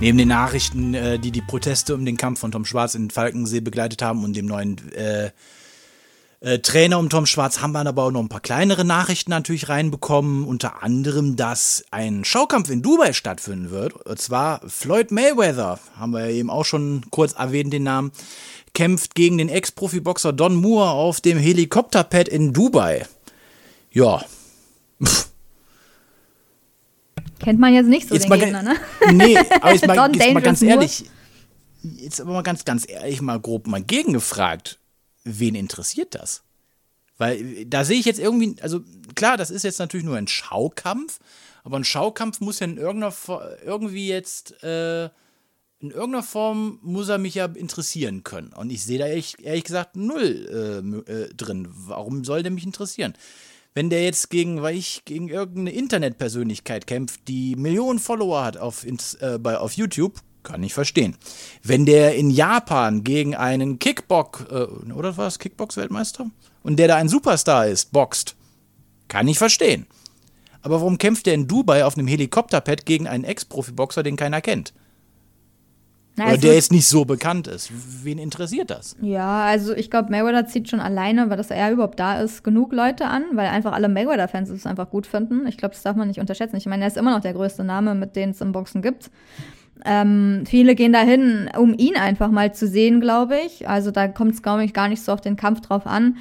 Neben den Nachrichten, äh, die die Proteste um den Kampf von Tom Schwarz in Falkensee begleitet haben und dem neuen äh, äh, Trainer um Tom Schwarz haben wir aber auch noch ein paar kleinere Nachrichten natürlich reinbekommen. Unter anderem, dass ein Schaukampf in Dubai stattfinden wird. Und zwar Floyd Mayweather, haben wir ja eben auch schon kurz erwähnt, den Namen, kämpft gegen den Ex-Profi-Boxer Don Moore auf dem Helikopterpad in Dubai. Ja. Kennt man jetzt nicht so jetzt den Gegner, ne? Nee, aber jetzt mal, jetzt mal ganz ehrlich, jetzt aber mal ganz, ganz ehrlich mal grob mal gegengefragt wen interessiert das? Weil da sehe ich jetzt irgendwie, also klar, das ist jetzt natürlich nur ein Schaukampf, aber ein Schaukampf muss ja in irgendeiner irgendwie jetzt, äh, in irgendeiner Form muss er mich ja interessieren können. Und ich sehe da ehrlich, ehrlich gesagt null äh, äh, drin. Warum soll der mich interessieren? Wenn der jetzt gegen, weil ich, gegen irgendeine Internetpersönlichkeit kämpft, die Millionen Follower hat auf, äh, bei, auf YouTube, kann ich verstehen. Wenn der in Japan gegen einen Kickbox, äh, oder was, Kickbox-Weltmeister? Und der da ein Superstar ist, boxt, kann ich verstehen. Aber warum kämpft der in Dubai auf einem Helikopterpad gegen einen Ex-Profi-Boxer, den keiner kennt? Na, Oder der jetzt nicht so bekannt ist. Wen interessiert das? Ja, also ich glaube, Mayweather zieht schon alleine, weil das er überhaupt da ist, genug Leute an, weil einfach alle Mayweather-Fans es einfach gut finden. Ich glaube, das darf man nicht unterschätzen. Ich meine, er ist immer noch der größte Name, mit dem es im Boxen gibt. Ähm, viele gehen dahin, um ihn einfach mal zu sehen, glaube ich. Also da kommt es, glaube ich, gar nicht so auf den Kampf drauf an.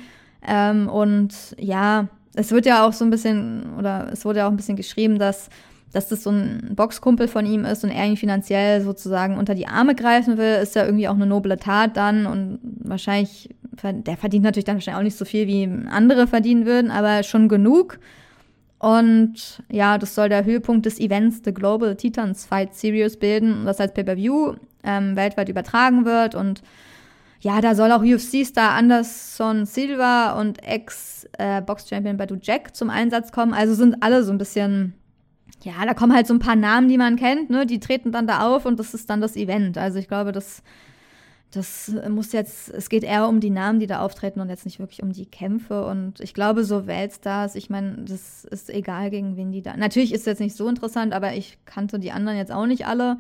Ähm, und ja, es wird ja auch so ein bisschen, oder es wurde ja auch ein bisschen geschrieben, dass, dass das so ein Boxkumpel von ihm ist und er ihn finanziell sozusagen unter die Arme greifen will, ist ja irgendwie auch eine noble Tat dann und wahrscheinlich, der verdient natürlich dann wahrscheinlich auch nicht so viel, wie andere verdienen würden, aber schon genug. Und ja, das soll der Höhepunkt des Events The Global Titans Fight Series bilden, was als Pay-Per-View ähm, weltweit übertragen wird und ja, da soll auch UFC-Star Anderson Silva und Ex-Box-Champion Badu Jack zum Einsatz kommen. Also sind alle so ein bisschen, ja, da kommen halt so ein paar Namen, die man kennt, ne? Die treten dann da auf und das ist dann das Event. Also ich glaube, das, das muss jetzt, es geht eher um die Namen, die da auftreten und jetzt nicht wirklich um die Kämpfe. Und ich glaube, so Weltstars, ich meine, das ist egal, gegen wen die da. Natürlich ist es jetzt nicht so interessant, aber ich kannte die anderen jetzt auch nicht alle.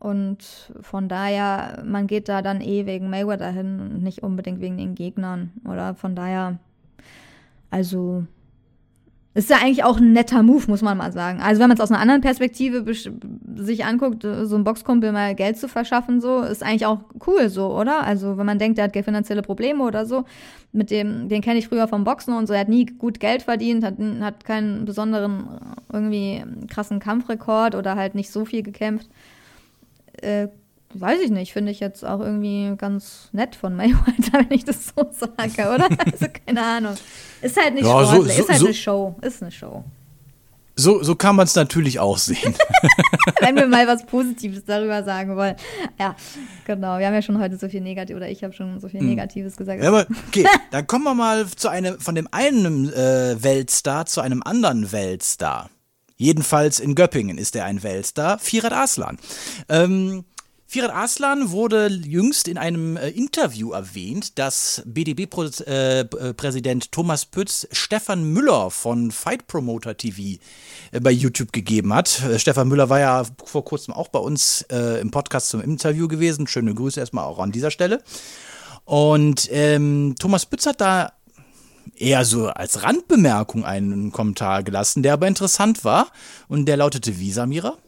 Und von daher, man geht da dann eh wegen Mayweather hin und nicht unbedingt wegen den Gegnern. Oder von daher, also ist ja eigentlich auch ein netter Move, muss man mal sagen. Also wenn man es aus einer anderen Perspektive sich anguckt, so ein Boxkumpel mal Geld zu verschaffen, so, ist eigentlich auch cool so, oder? Also wenn man denkt, der hat finanzielle Probleme oder so, mit dem, den kenne ich früher vom Boxen und so, er hat nie gut Geld verdient, hat, hat keinen besonderen, irgendwie krassen Kampfrekord oder halt nicht so viel gekämpft äh, weiß ich nicht, finde ich jetzt auch irgendwie ganz nett von Mayweather, wenn ich das so sage, oder? Also keine Ahnung. Ist halt nicht ja, sportlich, so, so, ist halt so, eine Show, ist eine Show. So, so kann man es natürlich auch sehen. Wenn wir mal was Positives darüber sagen wollen. Ja, genau. Wir haben ja schon heute so viel Negatives, oder ich habe schon so viel hm. Negatives gesagt. Ja, aber okay, dann kommen wir mal zu einem, von dem einen äh, Weltstar zu einem anderen Weltstar. Jedenfalls in Göppingen ist er ein Weltstar, Firat Aslan. Ähm, Firat Aslan wurde jüngst in einem äh, Interview erwähnt, dass BDB-Präsident äh, Thomas Pütz Stefan Müller von Fight Promoter TV äh, bei YouTube gegeben hat. Äh, Stefan Müller war ja vor kurzem auch bei uns äh, im Podcast zum Interview gewesen. Schöne Grüße erstmal auch an dieser Stelle. Und ähm, Thomas Pütz hat da eher so als Randbemerkung einen Kommentar gelassen, der aber interessant war. Und der lautete wie, Samira?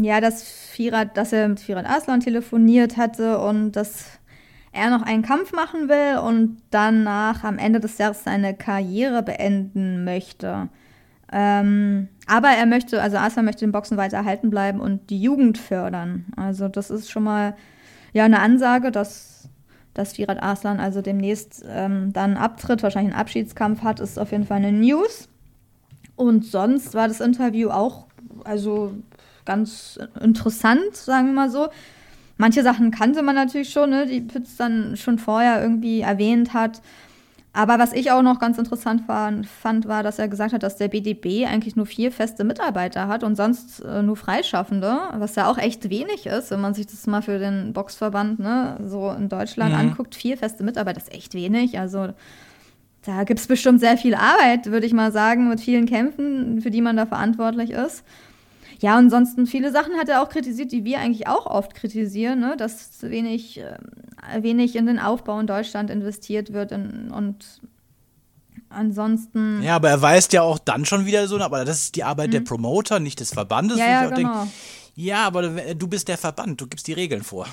Ja, dass, Firat, dass er mit Firat Aslan telefoniert hatte und dass er noch einen Kampf machen will und danach am Ende des Jahres seine Karriere beenden möchte. Ähm, aber er möchte, also Aslan möchte den Boxen weiter erhalten bleiben und die Jugend fördern. Also das ist schon mal ja eine Ansage, dass dass Firat Aslan also demnächst ähm, dann abtritt, wahrscheinlich einen Abschiedskampf hat, ist auf jeden Fall eine News. Und sonst war das Interview auch also ganz interessant, sagen wir mal so. Manche Sachen kannte man natürlich schon, ne, die Pitts dann schon vorher irgendwie erwähnt hat. Aber was ich auch noch ganz interessant war, fand, war, dass er gesagt hat, dass der BDB eigentlich nur vier feste Mitarbeiter hat und sonst äh, nur Freischaffende, was ja auch echt wenig ist, wenn man sich das mal für den Boxverband ne, so in Deutschland mhm. anguckt. Vier feste Mitarbeiter ist echt wenig. Also da gibt es bestimmt sehr viel Arbeit, würde ich mal sagen, mit vielen Kämpfen, für die man da verantwortlich ist. Ja, und ansonsten viele Sachen hat er auch kritisiert, die wir eigentlich auch oft kritisieren, ne? dass wenig, äh, wenig in den Aufbau in Deutschland investiert wird in, und ansonsten. Ja, aber er weist ja auch dann schon wieder so, aber das ist die Arbeit mhm. der Promoter, nicht des Verbandes. Ja, ja, genau. Denke, ja, aber du bist der Verband, du gibst die Regeln vor.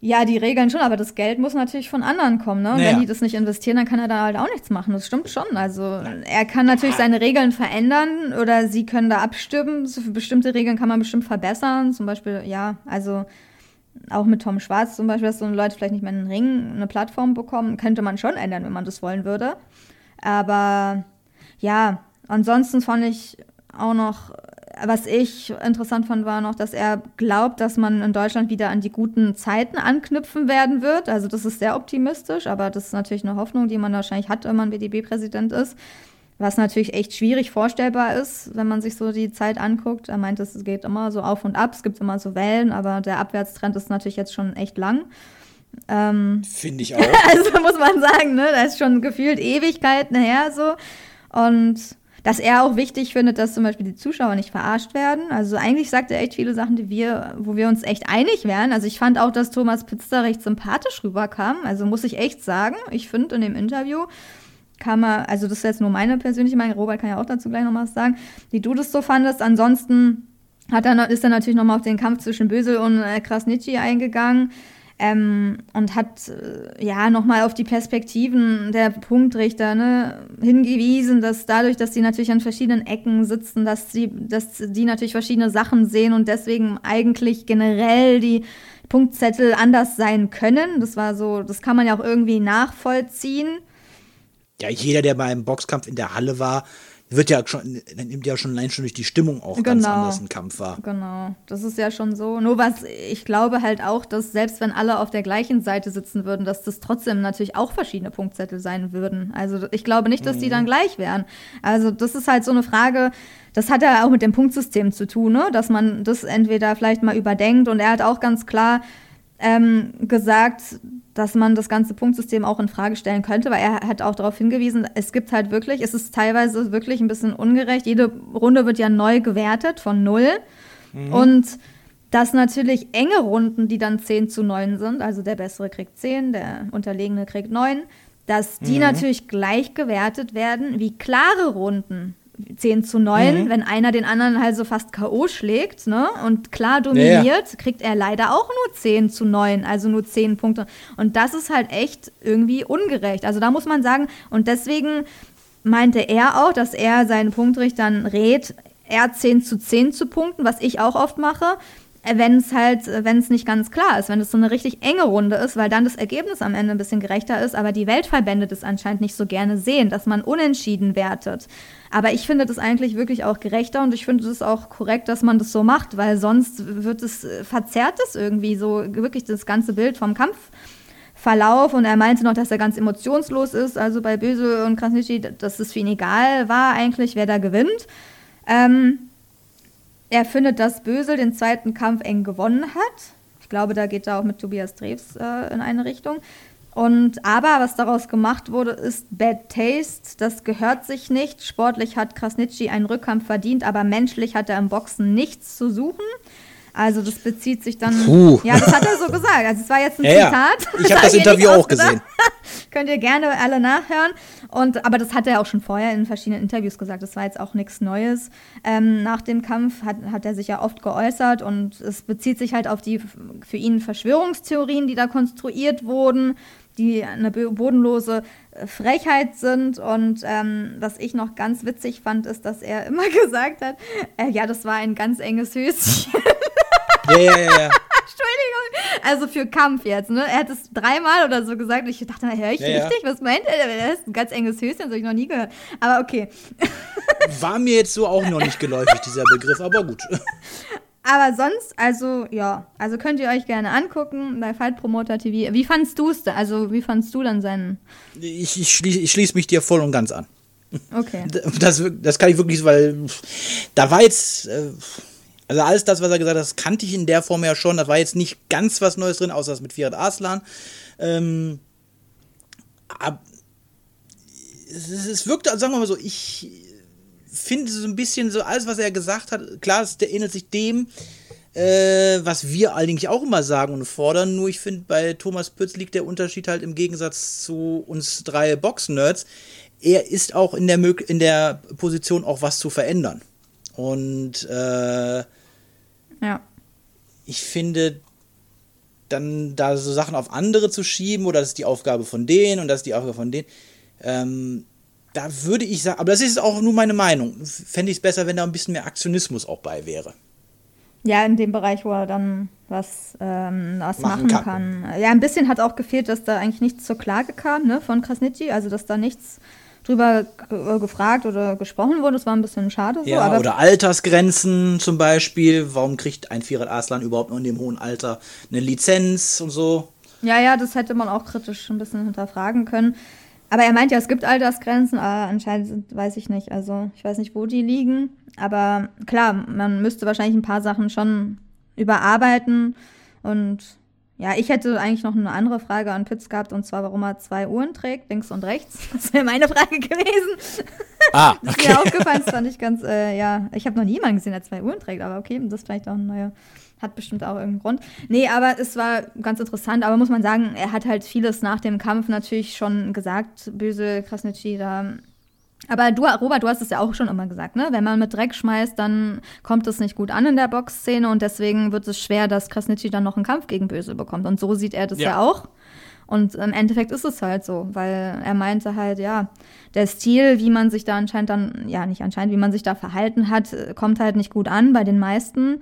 Ja, die Regeln schon, aber das Geld muss natürlich von anderen kommen. Ne? Und naja. wenn die das nicht investieren, dann kann er da halt auch nichts machen. Das stimmt schon. Also er kann natürlich seine Regeln verändern oder sie können da abstimmen. So für bestimmte Regeln kann man bestimmt verbessern. Zum Beispiel, ja, also auch mit Tom Schwarz zum Beispiel, dass so Leute vielleicht nicht mehr einen Ring, eine Plattform bekommen, könnte man schon ändern, wenn man das wollen würde. Aber ja, ansonsten fand ich auch noch was ich interessant fand, war noch, dass er glaubt, dass man in Deutschland wieder an die guten Zeiten anknüpfen werden wird. Also das ist sehr optimistisch, aber das ist natürlich eine Hoffnung, die man wahrscheinlich hat, wenn man WDB-Präsident ist. Was natürlich echt schwierig vorstellbar ist, wenn man sich so die Zeit anguckt. Er meint, es geht immer so auf und ab, es gibt immer so Wellen, aber der Abwärtstrend ist natürlich jetzt schon echt lang. Ähm, Finde ich auch. Also muss man sagen, ne, da ist schon gefühlt Ewigkeiten her so. Und dass er auch wichtig findet, dass zum Beispiel die Zuschauer nicht verarscht werden. Also eigentlich sagt er echt viele Sachen, die wir, wo wir uns echt einig wären. Also ich fand auch, dass Thomas Pizzer recht sympathisch rüberkam. Also muss ich echt sagen. Ich finde in dem Interview kam er, also das ist jetzt nur meine persönliche Meinung, Robert kann ja auch dazu gleich noch was sagen, wie du das so fandest. Ansonsten hat er, ist er natürlich nochmal auf den Kampf zwischen Bösel und äh, Krasnitschi eingegangen ähm, und hat äh, ja nochmal auf die Perspektiven der Punktrichter ne, hingewiesen, dass dadurch, dass sie natürlich an verschiedenen Ecken sitzen, dass sie, dass die natürlich verschiedene Sachen sehen und deswegen eigentlich generell die Punktzettel anders sein können. Das war so, das kann man ja auch irgendwie nachvollziehen. Ja, jeder, der bei einem Boxkampf in der Halle war, wird ja schon, nimmt ja schon allein schon durch die Stimmung auch genau. ganz anders ein Kampf wahr. Genau, das ist ja schon so. Nur was, ich glaube halt auch, dass selbst wenn alle auf der gleichen Seite sitzen würden, dass das trotzdem natürlich auch verschiedene Punktzettel sein würden. Also ich glaube nicht, dass mhm. die dann gleich wären. Also das ist halt so eine Frage, das hat ja auch mit dem Punktsystem zu tun, ne? dass man das entweder vielleicht mal überdenkt und er hat auch ganz klar ähm, gesagt, dass man das ganze Punktsystem auch in Frage stellen könnte, weil er hat auch darauf hingewiesen, es gibt halt wirklich, es ist teilweise wirklich ein bisschen ungerecht. Jede Runde wird ja neu gewertet von null. Mhm. Und dass natürlich enge Runden, die dann 10 zu 9 sind, also der bessere kriegt 10, der unterlegene kriegt 9, dass die mhm. natürlich gleich gewertet werden wie klare Runden. 10 zu 9, mhm. wenn einer den anderen halt so fast K.O. schlägt, ne? Und klar dominiert, ja, ja. kriegt er leider auch nur 10 zu 9, also nur 10 Punkte. Und das ist halt echt irgendwie ungerecht. Also da muss man sagen, und deswegen meinte er auch, dass er seinen Punktrichtern rät, er 10 zu 10 zu punkten, was ich auch oft mache wenn es halt, wenn es nicht ganz klar ist, wenn es so eine richtig enge Runde ist, weil dann das Ergebnis am Ende ein bisschen gerechter ist, aber die Weltverbände das anscheinend nicht so gerne sehen, dass man unentschieden wertet. Aber ich finde das eigentlich wirklich auch gerechter und ich finde es auch korrekt, dass man das so macht, weil sonst wird es, verzerrt es irgendwie so wirklich das ganze Bild vom Kampfverlauf und er meinte noch, dass er ganz emotionslos ist, also bei Böse und Krasnitschi, dass es für ihn egal war eigentlich, wer da gewinnt. Ähm, er findet, dass Bösel den zweiten Kampf eng gewonnen hat. Ich glaube, da geht er auch mit Tobias Drews äh, in eine Richtung. Und aber was daraus gemacht wurde, ist Bad Taste. Das gehört sich nicht. Sportlich hat Krasnitschi einen Rückkampf verdient, aber menschlich hat er im Boxen nichts zu suchen. Also das bezieht sich dann. Puh. Ja, das hat er so gesagt. Also es war jetzt ein ja, Zitat. Ja. Ich habe das Interview auch gesehen. Könnt ihr gerne alle nachhören. Und aber das hat er auch schon vorher in verschiedenen Interviews gesagt. Das war jetzt auch nichts Neues. Ähm, nach dem Kampf hat, hat er sich ja oft geäußert und es bezieht sich halt auf die für ihn Verschwörungstheorien, die da konstruiert wurden die eine bodenlose äh, Frechheit sind. Und ähm, was ich noch ganz witzig fand, ist, dass er immer gesagt hat, äh, ja, das war ein ganz enges Höschen. Ja, ja, ja. Entschuldigung. Also für Kampf jetzt, ne? Er hat es dreimal oder so gesagt. Und ich dachte, höre ich ja, richtig? Ja. Was meint er? Das ist ein ganz enges Höschen, das habe ich noch nie gehört. Aber okay. War mir jetzt so auch noch nicht geläufig, dieser Begriff, aber gut. Aber sonst, also ja, also könnt ihr euch gerne angucken bei Fight Promoter TV. Wie fandst du es da? Also wie fandst du dann seinen? Ich, ich schließe schließ mich dir voll und ganz an. Okay. Das, das kann ich wirklich, weil da war jetzt, äh, also alles das, was er gesagt hat, das kannte ich in der Form ja schon. Da war jetzt nicht ganz was Neues drin, außer das mit Fiat Aslan. Ähm, ab, es, es wirkte, sagen wir mal so, ich finde so ein bisschen so, alles, was er gesagt hat, klar, es ähnelt sich dem, äh, was wir eigentlich auch immer sagen und fordern. Nur ich finde, bei Thomas Pütz liegt der Unterschied halt im Gegensatz zu uns drei Box-Nerds. Er ist auch in der, in der Position, auch was zu verändern. Und äh, ja. Ich finde, dann da so Sachen auf andere zu schieben oder das ist die Aufgabe von denen und das ist die Aufgabe von denen, ähm, da würde ich sagen, aber das ist auch nur meine Meinung, fände ich es besser, wenn da ein bisschen mehr Aktionismus auch bei wäre. Ja, in dem Bereich, wo er dann was, ähm, was machen, machen kann. kann. Ja, ein bisschen hat auch gefehlt, dass da eigentlich nichts zur Klage kam, ne, von Krasnitschi, also dass da nichts drüber äh, gefragt oder gesprochen wurde. Das war ein bisschen schade so. Ja, oder Altersgrenzen zum Beispiel. Warum kriegt ein Firat Aslan überhaupt noch in dem hohen Alter eine Lizenz und so? Ja, ja, das hätte man auch kritisch ein bisschen hinterfragen können. Aber er meint ja, es gibt Altersgrenzen, aber anscheinend sind, weiß ich nicht. Also ich weiß nicht, wo die liegen. Aber klar, man müsste wahrscheinlich ein paar Sachen schon überarbeiten. Und ja, ich hätte eigentlich noch eine andere Frage an Pitts gehabt, und zwar, warum er zwei Uhren trägt, links und rechts. Das wäre meine Frage gewesen. Ah, Das ist okay. mir aufgefallen, das fand ich ganz, äh, ja, ich habe noch nie jemanden gesehen, der zwei Uhren trägt, aber okay, das ist vielleicht auch ein neuer, hat bestimmt auch irgendeinen Grund. Nee, aber es war ganz interessant, aber muss man sagen, er hat halt vieles nach dem Kampf natürlich schon gesagt, böse Krasnitschi da. Aber du, Robert, du hast es ja auch schon immer gesagt, ne? Wenn man mit Dreck schmeißt, dann kommt es nicht gut an in der Boxszene und deswegen wird es schwer, dass Krasnitschi dann noch einen Kampf gegen Böse bekommt. Und so sieht er das ja, Ja. auch. Und im Endeffekt ist es halt so, weil er meinte halt, ja, der Stil, wie man sich da anscheinend dann, ja, nicht anscheinend, wie man sich da verhalten hat, kommt halt nicht gut an bei den meisten.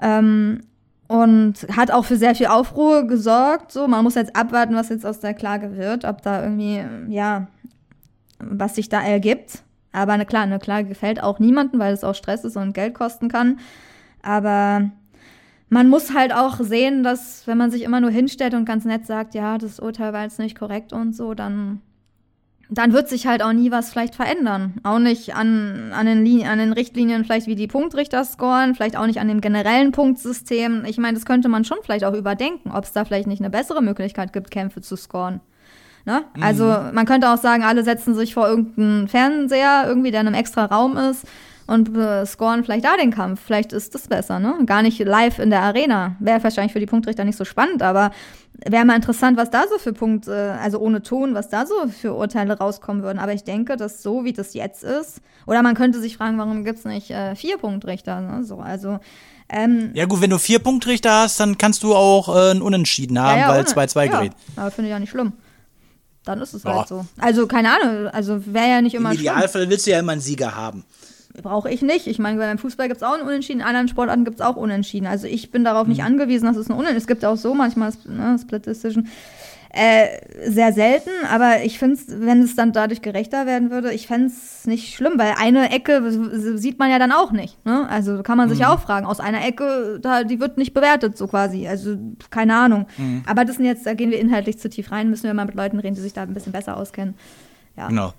Ähm, und hat auch für sehr viel Aufruhr gesorgt. So, man muss jetzt abwarten, was jetzt aus der Klage wird, ob da irgendwie, ja, was sich da ergibt. Aber eine, klar, eine Klage gefällt auch niemandem, weil es auch Stress ist und Geld kosten kann. Aber man muss halt auch sehen, dass wenn man sich immer nur hinstellt und ganz nett sagt, ja, das Urteil war jetzt nicht korrekt und so, dann, dann wird sich halt auch nie was vielleicht verändern. Auch nicht an, an, den, an den Richtlinien, vielleicht wie die Punktrichter scoren, vielleicht auch nicht an dem generellen Punktsystem. Ich meine, das könnte man schon vielleicht auch überdenken, ob es da vielleicht nicht eine bessere Möglichkeit gibt, Kämpfe zu scoren. Ne? Also man könnte auch sagen, alle setzen sich vor irgendeinen Fernseher, irgendwie, der in einem extra Raum ist und äh, scoren vielleicht da den Kampf. Vielleicht ist das besser, ne? Gar nicht live in der Arena. Wäre wahrscheinlich für die Punktrichter nicht so spannend, aber wäre mal interessant, was da so für Punkte, also ohne Ton, was da so für Urteile rauskommen würden. Aber ich denke, dass so wie das jetzt ist, oder man könnte sich fragen, warum gibt's nicht äh, vier Punktrichter? Ne? So, also ähm, Ja gut, wenn du vier Punktrichter hast, dann kannst du auch äh, ein Unentschieden haben, ja, weil ohne- 2-2 ja, gerät. Aber finde ich ja nicht schlimm. Dann ist es Ja. halt so. Also, keine Ahnung, also wäre ja nicht Im immer schlimm. Idealfall willst du ja immer einen Sieger haben. Brauche ich nicht. Ich meine, beim Fußball gibt es auch einen Unentschieden, in anderen Sportarten gibt es auch Unentschieden. Also ich bin darauf nicht angewiesen, dass es ein Unentschieden Es gibt auch so manchmal ne, Split Decision. Äh, sehr selten, aber ich finde es, wenn es dann dadurch gerechter werden würde, ich fände es nicht schlimm, weil eine Ecke sieht man ja dann auch nicht. Ne? Also kann man sich ja auch fragen, aus einer Ecke, da, die wird nicht bewertet, so quasi. Also keine Ahnung. Aber das sind jetzt, da gehen wir inhaltlich zu tief rein, müssen wir mal mit Leuten reden, die sich da ein bisschen besser auskennen. Ja. Genau.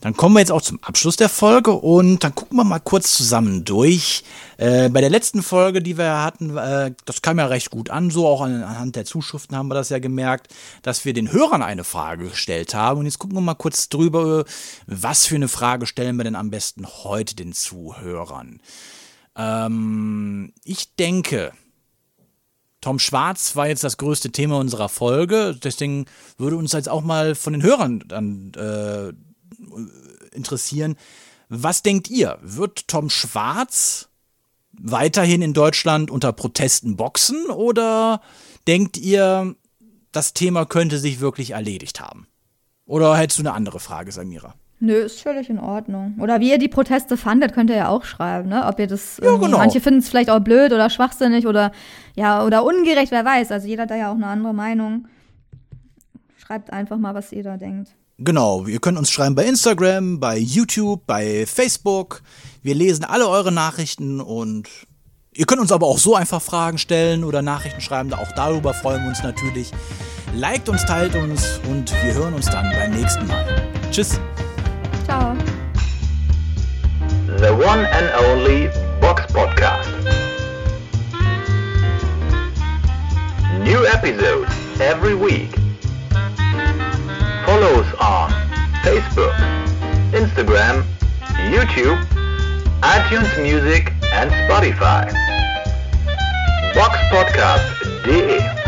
Dann kommen wir jetzt auch zum Abschluss der Folge und dann gucken wir mal kurz zusammen durch. Äh, bei der letzten Folge, die wir hatten, äh, das kam ja recht gut an, so auch an, anhand der Zuschriften haben wir das ja gemerkt, dass wir den Hörern eine Frage gestellt haben. Und jetzt gucken wir mal kurz drüber, was für eine Frage stellen wir denn am besten heute den Zuhörern. Ähm, ich denke, Tom Schwarz war jetzt das größte Thema unserer Folge, deswegen würde uns jetzt auch mal von den Hörern dann äh, interessieren. Was denkt ihr? Wird Tom Schwarz weiterhin in Deutschland unter Protesten boxen oder denkt ihr, das Thema könnte sich wirklich erledigt haben? Oder hättest du eine andere Frage, Samira? Nö, ist völlig in Ordnung. Oder wie ihr die Proteste fandet, könnt ihr ja auch schreiben, ne? Ob ihr das irgendwie, genau. manche finden es vielleicht auch blöd oder schwachsinnig oder ja, oder ungerecht, wer weiß. Also jeder hat da ja auch eine andere Meinung. Schreibt einfach mal, was ihr da denkt. Genau, ihr könnt uns schreiben bei Instagram, bei YouTube, bei Facebook. Wir lesen alle eure Nachrichten und ihr könnt uns aber auch so einfach Fragen stellen oder Nachrichten schreiben. Auch darüber freuen wir uns natürlich. Liked uns, teilt uns und wir hören uns dann beim nächsten Mal. Tschüss. Ciao. The one and only Box Podcast. New episodes every week. Follow us on Facebook, Instagram, YouTube, iTunes Music and Spotify. Boxpodcast.de